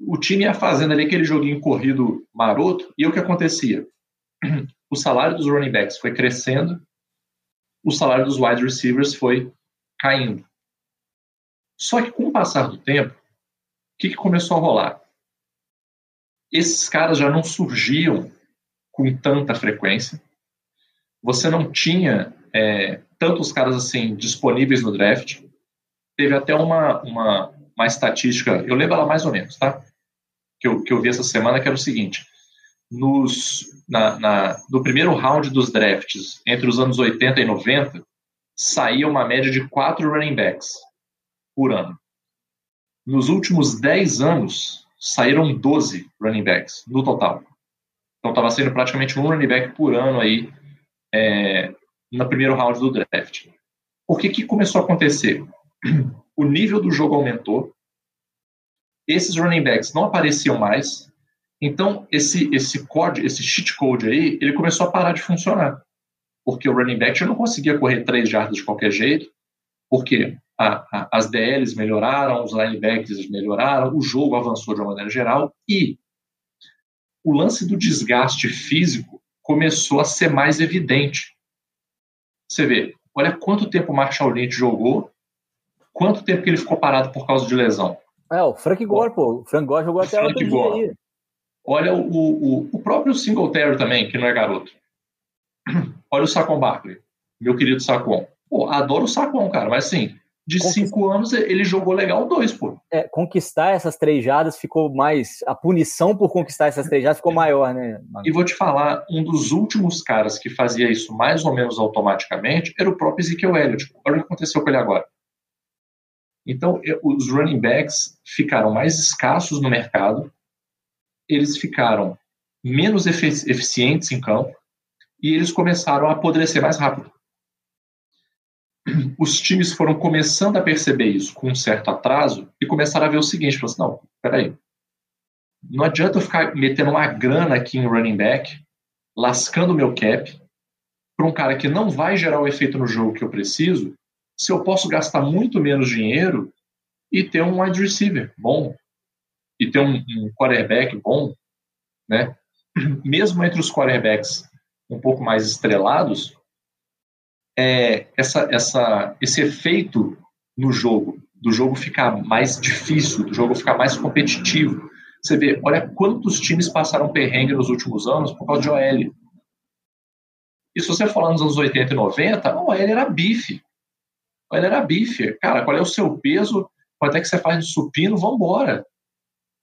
O time ia fazendo ali aquele joguinho corrido maroto, e o que acontecia? o salário dos running backs foi crescendo, o salário dos wide receivers foi caindo. Só que com o passar do tempo, o que, que começou a rolar? Esses caras já não surgiam com tanta frequência. Você não tinha é, tantos caras assim disponíveis no draft. Teve até uma, uma, uma estatística, eu lembro ela mais ou menos, tá? Que eu, que eu vi essa semana, que era o seguinte: nos, na, na, no primeiro round dos drafts, entre os anos 80 e 90, saía uma média de quatro running backs por ano. Nos últimos 10 anos, saíram 12 running backs no total. Então estava sendo praticamente um running back por ano aí é, no primeiro round do draft. O que, começou a acontecer? O nível do jogo aumentou, esses running backs não apareciam mais, então, esse, esse code, esse cheat code aí, ele começou a parar de funcionar. Porque o running back já não conseguia correr três jardas de qualquer jeito, porque a, a, as DLs melhoraram, os linebackers melhoraram, o jogo avançou de uma maneira geral e o lance do desgaste físico começou a ser mais evidente. Você vê, olha quanto tempo o Marshall Lynch jogou, quanto tempo que ele ficou parado por causa de lesão. É, o Frank Gore, pô. O Frank Gore jogou até Frank outro Gore. aí. Olha o, o, o próprio Singletary também, que não é garoto. Olha o Saquon Barkley, meu querido Saquon. Pô, adoro o Saquon, cara, mas assim, de cinco anos ele jogou legal dois, pô. É, conquistar essas três jadas ficou mais. A punição por conquistar essas três jadas ficou maior, né? E vou te falar, um dos últimos caras que fazia isso mais ou menos automaticamente era o próprio Ezekiel Elliott. Olha o que aconteceu com ele agora. Então, os running backs ficaram mais escassos no mercado, eles ficaram menos eficientes em campo e eles começaram a apodrecer mais rápido. Os times foram começando a perceber isso com um certo atraso e começaram a ver o seguinte: assim, não, peraí, Não adianta eu ficar metendo uma grana aqui em running back, lascando meu cap, para um cara que não vai gerar o efeito no jogo que eu preciso, se eu posso gastar muito menos dinheiro e ter um wide receiver bom, e ter um, um quarterback bom, né? Mesmo entre os quarterbacks um pouco mais estrelados, é, essa, essa, esse efeito no jogo, do jogo ficar mais difícil, do jogo ficar mais competitivo. Você vê, olha quantos times passaram perrengue nos últimos anos por causa de OL. E se você falar nos anos 80 e 90, a OL era bife. A OL era bife. Cara, qual é o seu peso? Quanto é que você faz de supino? Vambora.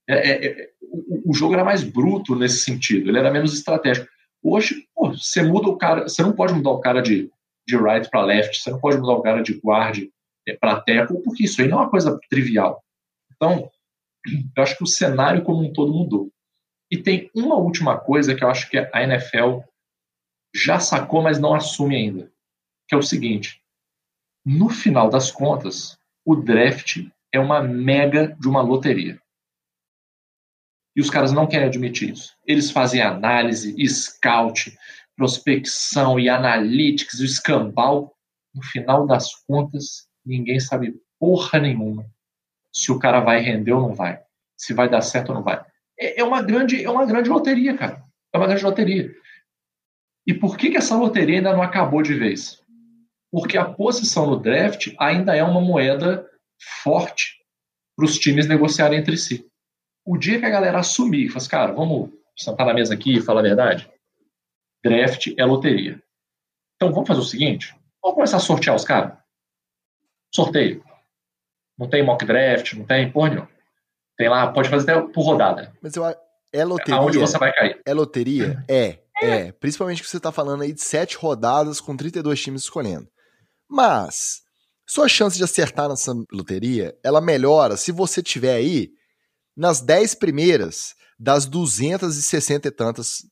É, é, é, o, o, jogo era mais bruto nesse sentido, ele era menos estratégico. Hoje, pô, você muda o cara, você não pode mudar o cara de, de right para left, você não pode mudar o cara de guard é, para tackle, porque isso aí não é uma coisa trivial. Então, eu acho que o cenário como um todo mudou. E tem uma última coisa que eu acho que a NFL já sacou, mas não assume ainda, que é o seguinte: no final das contas, o draft é uma mega de uma loteria. E os caras não querem admitir isso. Eles fazem análise, scout, prospecção e analytics, o escambau. No final das contas, ninguém sabe porra nenhuma se o cara vai render ou não vai, se vai dar certo ou não vai. É, é uma grande, é uma grande loteria, cara. É uma grande loteria. E por que, que essa loteria ainda não acabou de vez? Porque a posição no draft ainda é uma moeda forte para os times negociarem entre si. O dia que a galera assumir, faz, assim, cara, vamos sentar na mesa aqui e falar a verdade, draft é loteria. Então vamos fazer o seguinte: vamos começar a sortear os caras. Sorteio. Não tem mock draft, não tem porra nenhuma. Tem lá, pode fazer até por rodada. Mas eu é loteria. Aonde você vai cair? É loteria? É. É, principalmente que você está falando aí de sete rodadas com 32 times escolhendo. Mas sua chance de acertar nessa loteria, ela melhora se você tiver aí nas 10 primeiras das 260 e tantas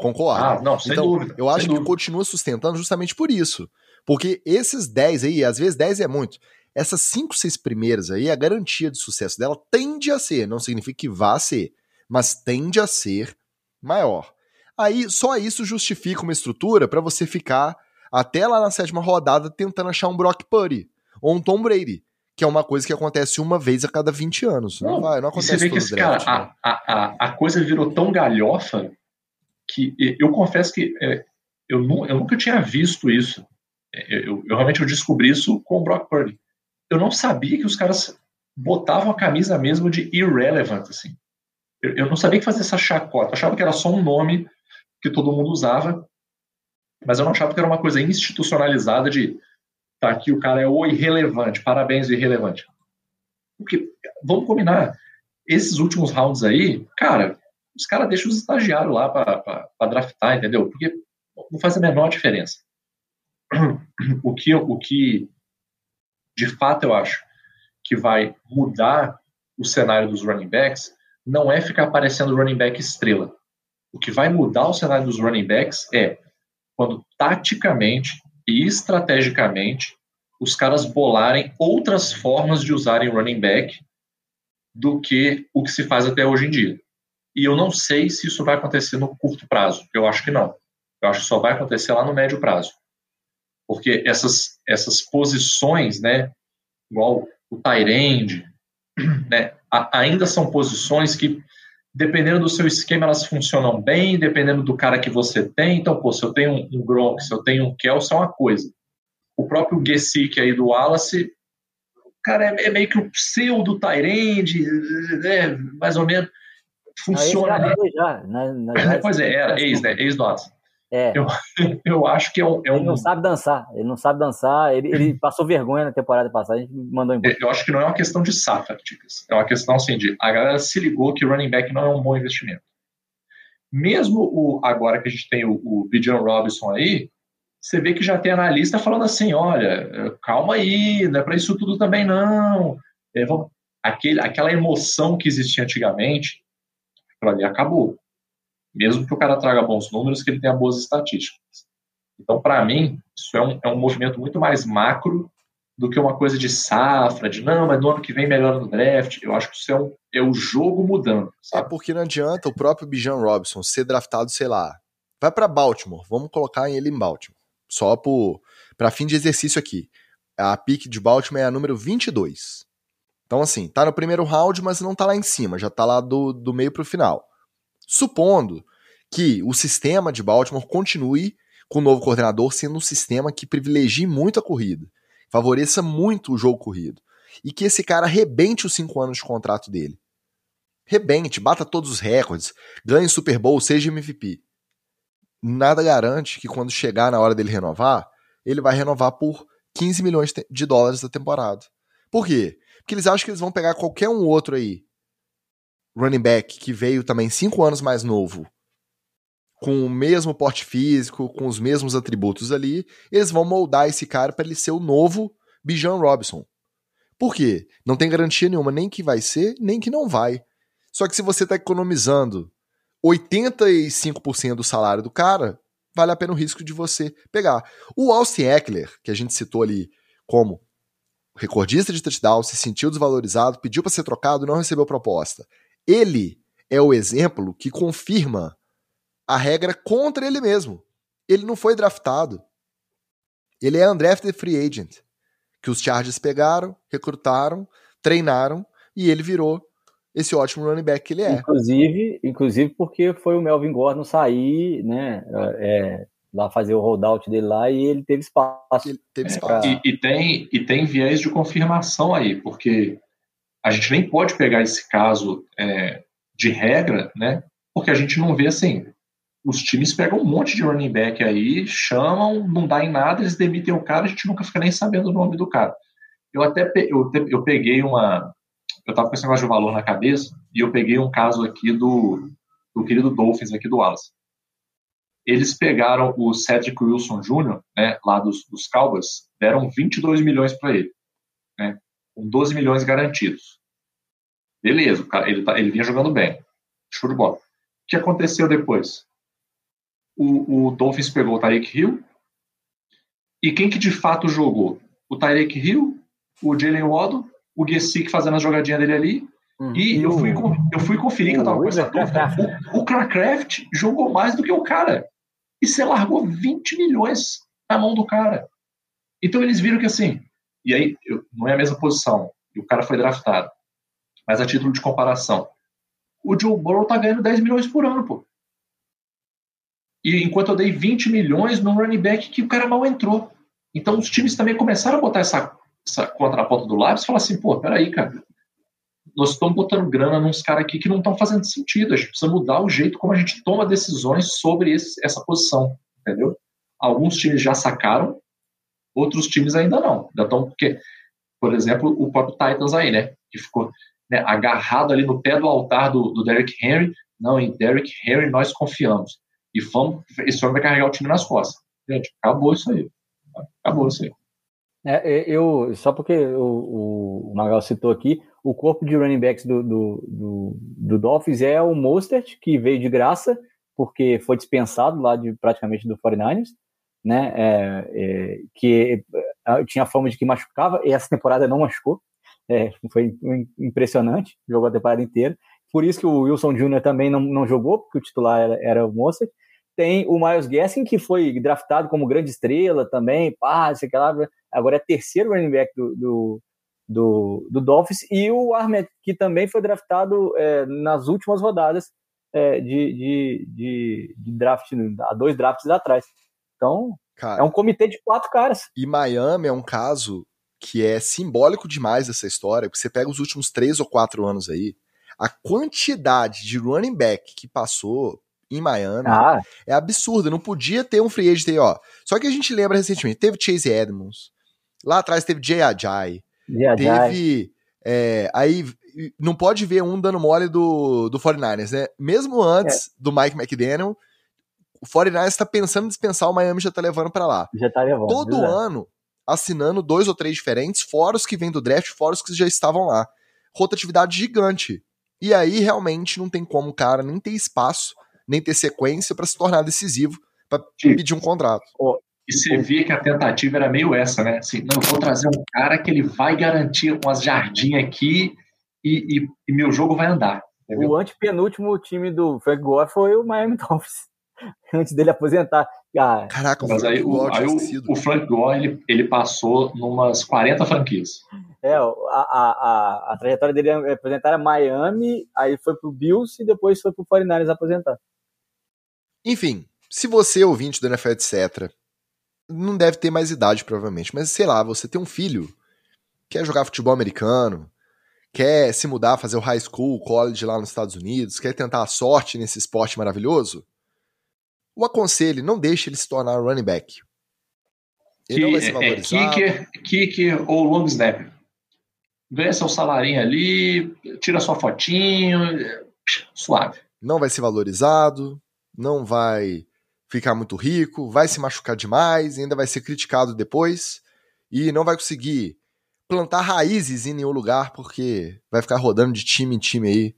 concordam. Ah, não, sem então, dúvida. Eu acho que dúvida. continua sustentando justamente por isso. Porque esses 10 aí, às vezes 10 é muito. Essas 5, 6 primeiras aí, a garantia de sucesso dela tende a ser, não significa que vá ser, mas tende a ser maior. Aí só isso justifica uma estrutura para você ficar até lá na sétima rodada tentando achar um Brock Purdy ou um Tom Brady, que é uma coisa que acontece uma vez a cada 20 anos. Não, não vai, não acontece você vê que esse draft, cara, né? a, a, a coisa virou tão galhofa que eu confesso que é, eu, eu nunca tinha visto isso. É, eu, eu, realmente eu descobri isso com o Brock Purdy. Eu não sabia que os caras botavam a camisa mesmo de irrelevant, assim. Eu, eu não sabia que fazia essa chacota. Eu achava que era só um nome que todo mundo usava, mas eu não achava que era uma coisa institucionalizada de tá aqui o cara é o irrelevante, parabéns o irrelevante. Porque, vamos combinar, esses últimos rounds aí, cara, os caras deixam os estagiários lá para draftar, entendeu? Porque não faz a menor diferença. O que, o que de fato eu acho que vai mudar o cenário dos running backs não é ficar aparecendo running back estrela. O que vai mudar o cenário dos running backs é quando taticamente e estrategicamente os caras bolarem outras formas de usarem running back do que o que se faz até hoje em dia. E eu não sei se isso vai acontecer no curto prazo. Eu acho que não. Eu acho que só vai acontecer lá no médio prazo. Porque essas, essas posições, né, igual o Tyrande, né, ainda são posições que dependendo do seu esquema, elas funcionam bem, dependendo do cara que você tem. Então, pô, se eu tenho um Gronk, se eu tenho um Kelsey, é uma coisa. O próprio Gesick aí do Wallace, cara, é, é meio que o pseudo Tyrande, né, mais ou menos, funciona. Ah, já, na, na, pois é, era ex, né, ex-nossa. É. Eu, eu acho que é um, é um, Ele não sabe dançar. Ele não sabe dançar. Ele, ele passou vergonha na temporada passada. A gente mandou embora. Eu acho que não é uma questão de safra, Ticas. É uma questão assim de a galera se ligou que running back não é um bom investimento. Mesmo o, agora que a gente tem o, o Bijan Robinson aí, você vê que já tem analista falando assim: olha, calma aí, não é para isso tudo também não. É, vamos, aquele, aquela emoção que existia antigamente, ali acabou mesmo que o cara traga bons números, que ele tenha boas estatísticas. Então, para mim, isso é um, é um movimento muito mais macro do que uma coisa de safra, de não, mas no ano que vem melhora no draft. Eu acho que isso é, um, é o jogo mudando, sabe? É porque não adianta o próprio Bijan Robinson ser draftado, sei lá, vai para Baltimore, vamos colocar ele em Baltimore, só para fim de exercício aqui. A pick de Baltimore é a número 22. Então, assim, tá no primeiro round, mas não tá lá em cima, já tá lá do, do meio pro final. Supondo que o sistema de Baltimore continue com o novo coordenador sendo um sistema que privilegie muito a corrida favoreça muito o jogo corrido. E que esse cara rebente os cinco anos de contrato dele. Rebente, bata todos os recordes, ganhe Super Bowl, seja MVP. Nada garante que quando chegar na hora dele renovar, ele vai renovar por 15 milhões de dólares da temporada. Por quê? Porque eles acham que eles vão pegar qualquer um outro aí, running back, que veio também cinco anos mais novo, com o mesmo porte físico, com os mesmos atributos ali, eles vão moldar esse cara para ele ser o novo Bijan Robinson. Por quê? Não tem garantia nenhuma, nem que vai ser, nem que não vai. Só que se você está economizando 85% do salário do cara, vale a pena o risco de você pegar. O Austin Eckler, que a gente citou ali como recordista de touchdown, se sentiu desvalorizado, pediu para ser trocado, não recebeu proposta. Ele é o exemplo que confirma a regra contra ele mesmo. Ele não foi draftado. Ele é undrafted free agent. Que os Chargers pegaram, recrutaram, treinaram e ele virou esse ótimo running back que ele é. Inclusive, inclusive porque foi o Melvin Gordon sair, né? É, lá fazer o holdout dele lá e ele teve espaço. Ele teve espaço. É, e, e, tem, e tem viés de confirmação aí, porque a gente nem pode pegar esse caso é, de regra, né? Porque a gente não vê assim os times pegam um monte de running back aí, chamam, não dá em nada, eles demitem o cara, a gente nunca fica nem sabendo o nome do cara. Eu até eu, eu peguei uma. Eu tava com esse negócio de valor na cabeça, e eu peguei um caso aqui do, do querido Dolphins, aqui do Wallace. Eles pegaram o Cedric Wilson Jr., né, lá dos, dos Cowboys, deram 22 milhões para ele, né, com 12 milhões garantidos. Beleza, ele, tá, ele vinha jogando bem. Show de bola. O que aconteceu depois? o, o Dolphins pegou o Tyreek Hill. E quem que de fato jogou? O Tyreek Hill, o Jalen Waddle, o Gesick fazendo a jogadinha dele ali. Hum, e eu fui, eu fui conferir que eu tava com essa dúvida. O, o Clarkraft jogou mais do que o cara. E você largou 20 milhões na mão do cara. Então eles viram que assim. E aí, eu, não é a mesma posição. E o cara foi draftado. Mas a título de comparação. O Joe Burrow tá ganhando 10 milhões por ano, pô. E enquanto eu dei 20 milhões num running back que o cara mal entrou. Então os times também começaram a botar essa, essa contraponta do lápis e falar assim, pô, peraí, cara, nós estamos botando grana nos caras aqui que não estão fazendo sentido. A gente precisa mudar o jeito como a gente toma decisões sobre esse, essa posição, entendeu? Alguns times já sacaram, outros times ainda não. Ainda estão, porque, por exemplo, o próprio Titans aí, né? Que ficou né, agarrado ali no pé do altar do, do Derrick Henry. Não, em Derrick Henry nós confiamos. E vamos, esse homem vai carregar o time nas costas. Gente, acabou isso aí. Acabou isso aí. É, eu, só porque o, o Magal citou aqui, o corpo de running backs do, do, do, do Dolphins é o Mostert, que veio de graça, porque foi dispensado lá de praticamente do 49ers, né? É, é, que é, tinha fama de que machucava, e essa temporada não machucou. É, foi impressionante, jogou a temporada inteira. Por isso que o Wilson Jr. também não, não jogou, porque o titular era, era o Mostert. Tem o Miles Gaskin, que foi draftado como grande estrela também, pá, sei lá, agora é terceiro running back do, do, do, do Dolphins, e o Ahmed, que também foi draftado é, nas últimas rodadas é, de, de, de, de, draft, há dois drafts atrás. Então, Cara, é um comitê de quatro caras. E Miami é um caso que é simbólico demais dessa história, porque você pega os últimos três ou quatro anos aí, a quantidade de running back que passou em Miami ah. é absurda. Não podia ter um free agent aí, ó. Só que a gente lembra recentemente, teve Chase Edmonds, lá atrás teve Jay Ajay, teve... É, aí não pode ver um dando mole do, do 49ers, né? Mesmo antes é. do Mike McDaniel, o 49ers está pensando em dispensar, o Miami já tá levando para lá. Já tá levando. Todo exatamente. ano assinando dois ou três diferentes, fora os que vêm do draft, fora os que já estavam lá. Rotatividade gigante. E aí realmente não tem como o cara nem ter espaço nem ter sequência para se tornar decisivo, para pedir um contrato. Oh, E você via que a tentativa era meio essa, né? Assim, não, eu vou trazer um cara que ele vai garantir umas jardinhas aqui e, e, e meu jogo vai andar. Entendeu? O antepenúltimo time do Frank Gore foi o Miami Dolphins. Antes dele aposentar. Ah, Caraca, mas aí, o, aí o, o, Frank Gore ele, ele passou numas 40 franquias. É, a, a, a, a trajetória dele é aposentar é Miami, aí foi pro Bills e depois foi pro 49ers aposentar. Enfim, se você é ouvinte do NFL, etc., não deve ter mais idade, provavelmente, mas sei lá, você tem um filho, quer jogar futebol americano, quer se mudar, fazer o high school, college lá nos Estados Unidos, quer tentar a sorte nesse esporte maravilhoso, o aconselho, não deixe ele se tornar running back. Ele que, não vai ser é, é valorizado. É kicker, kicker ou long snapper. Ganha seu salarinho ali, tira sua fotinho, suave. Não vai ser valorizado, não vai ficar muito rico, vai se machucar demais, ainda vai ser criticado depois e não vai conseguir plantar raízes em nenhum lugar porque vai ficar rodando de time em time aí.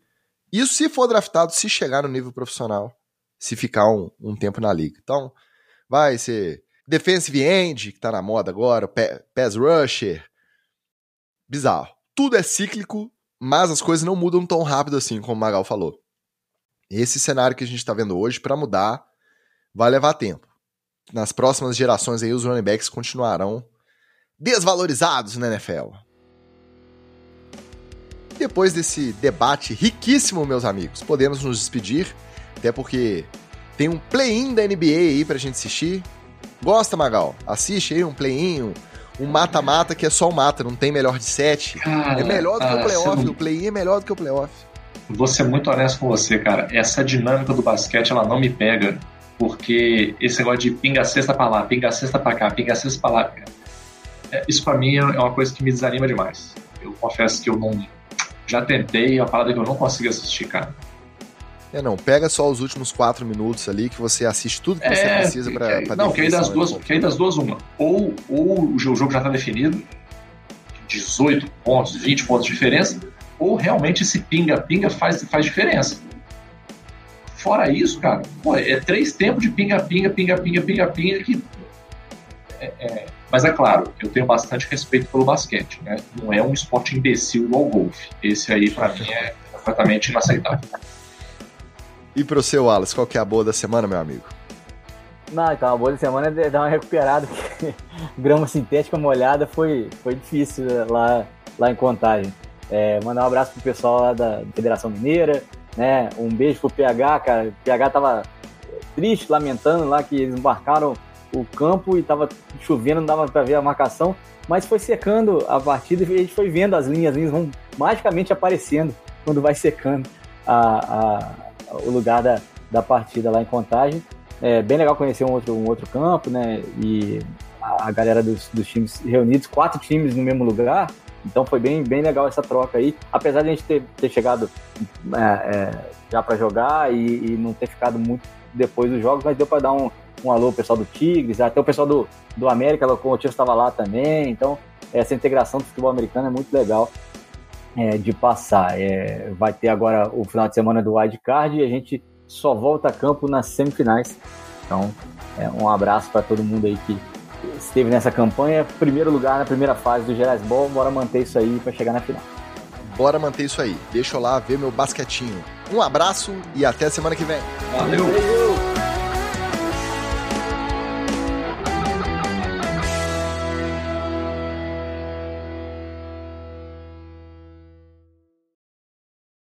Isso se for draftado, se chegar no nível profissional, se ficar um, um tempo na liga. Então, vai ser defensive end, que tá na moda agora, pass rusher. Bizarro. Tudo é cíclico, mas as coisas não mudam tão rápido assim, como o Magal falou. Esse cenário que a gente está vendo hoje, para mudar, vai levar tempo. Nas próximas gerações aí, os running backs continuarão desvalorizados na NFL. Depois desse debate riquíssimo, meus amigos, podemos nos despedir, até porque tem um play-in da NBA aí pra gente assistir. Gosta, Magal? Assiste aí um play-in, um mata-mata que é só um mata, não tem melhor de sete. Cara, é melhor do que o playoff, o play-in é melhor do que o playoff. Vou ser muito honesto com você, cara. Essa dinâmica do basquete, ela não me pega, porque esse negócio de pinga cesta pra lá, pinga cesta pra cá, pinga cesta pra lá, é, isso para mim é uma coisa que me desanima demais. Eu confesso que eu não. Já tentei, é uma parada que eu não consigo assistir, cara. É, não, pega só os últimos quatro minutos ali que você assiste tudo que é, você precisa pra, pra Não, que aí, das duas, que aí das duas, uma. Ou, ou o jogo já tá definido, 18 pontos, 20 pontos de diferença, ou realmente esse pinga-pinga faz, faz diferença. Fora isso, cara, pô, é três tempos de pinga-pinga, pinga-pinga, pinga-pinga que. É, é, mas é claro, eu tenho bastante respeito pelo basquete, né? Não é um esporte imbecil igual o golfe. Esse aí, para mim, é completamente inaceitável. E pro seu Wallace, qual que é a boa da semana, meu amigo? Não, então a boa da semana é dar uma recuperada, porque grama sintética molhada foi, foi difícil lá, lá em Contagem. É, mandar um abraço pro pessoal lá da Federação Mineira, né? Um beijo pro PH, cara. O PH tava triste, lamentando lá que eles embarcaram o campo e estava chovendo, não dava para ver a marcação, mas foi secando a partida e a gente foi vendo as linhas, as linhas vão magicamente aparecendo quando vai secando a, a, o lugar da, da partida lá em Contagem. É bem legal conhecer um outro, um outro campo, né? E a, a galera dos, dos times reunidos, quatro times no mesmo lugar, então foi bem, bem legal essa troca aí. Apesar de a gente ter, ter chegado é, é, já para jogar e, e, não ter ficado muito depois dos jogos, mas deu para dar um, um alô ao pessoal do Tigres, até o pessoal do, do América, o Locomotivo estava lá também. Então, essa integração do futebol americano é muito legal é, de passar. É, vai ter agora o final de semana do Wild Card e a gente só volta a campo nas semifinais. Então, é, um abraço para todo mundo aí que esteve nessa campanha. Primeiro lugar na primeira fase do Gerais Ball. Bora manter isso aí para chegar na final. Bora manter isso aí. Deixa eu lá ver meu basquetinho. Um abraço e até semana que vem. Valeu!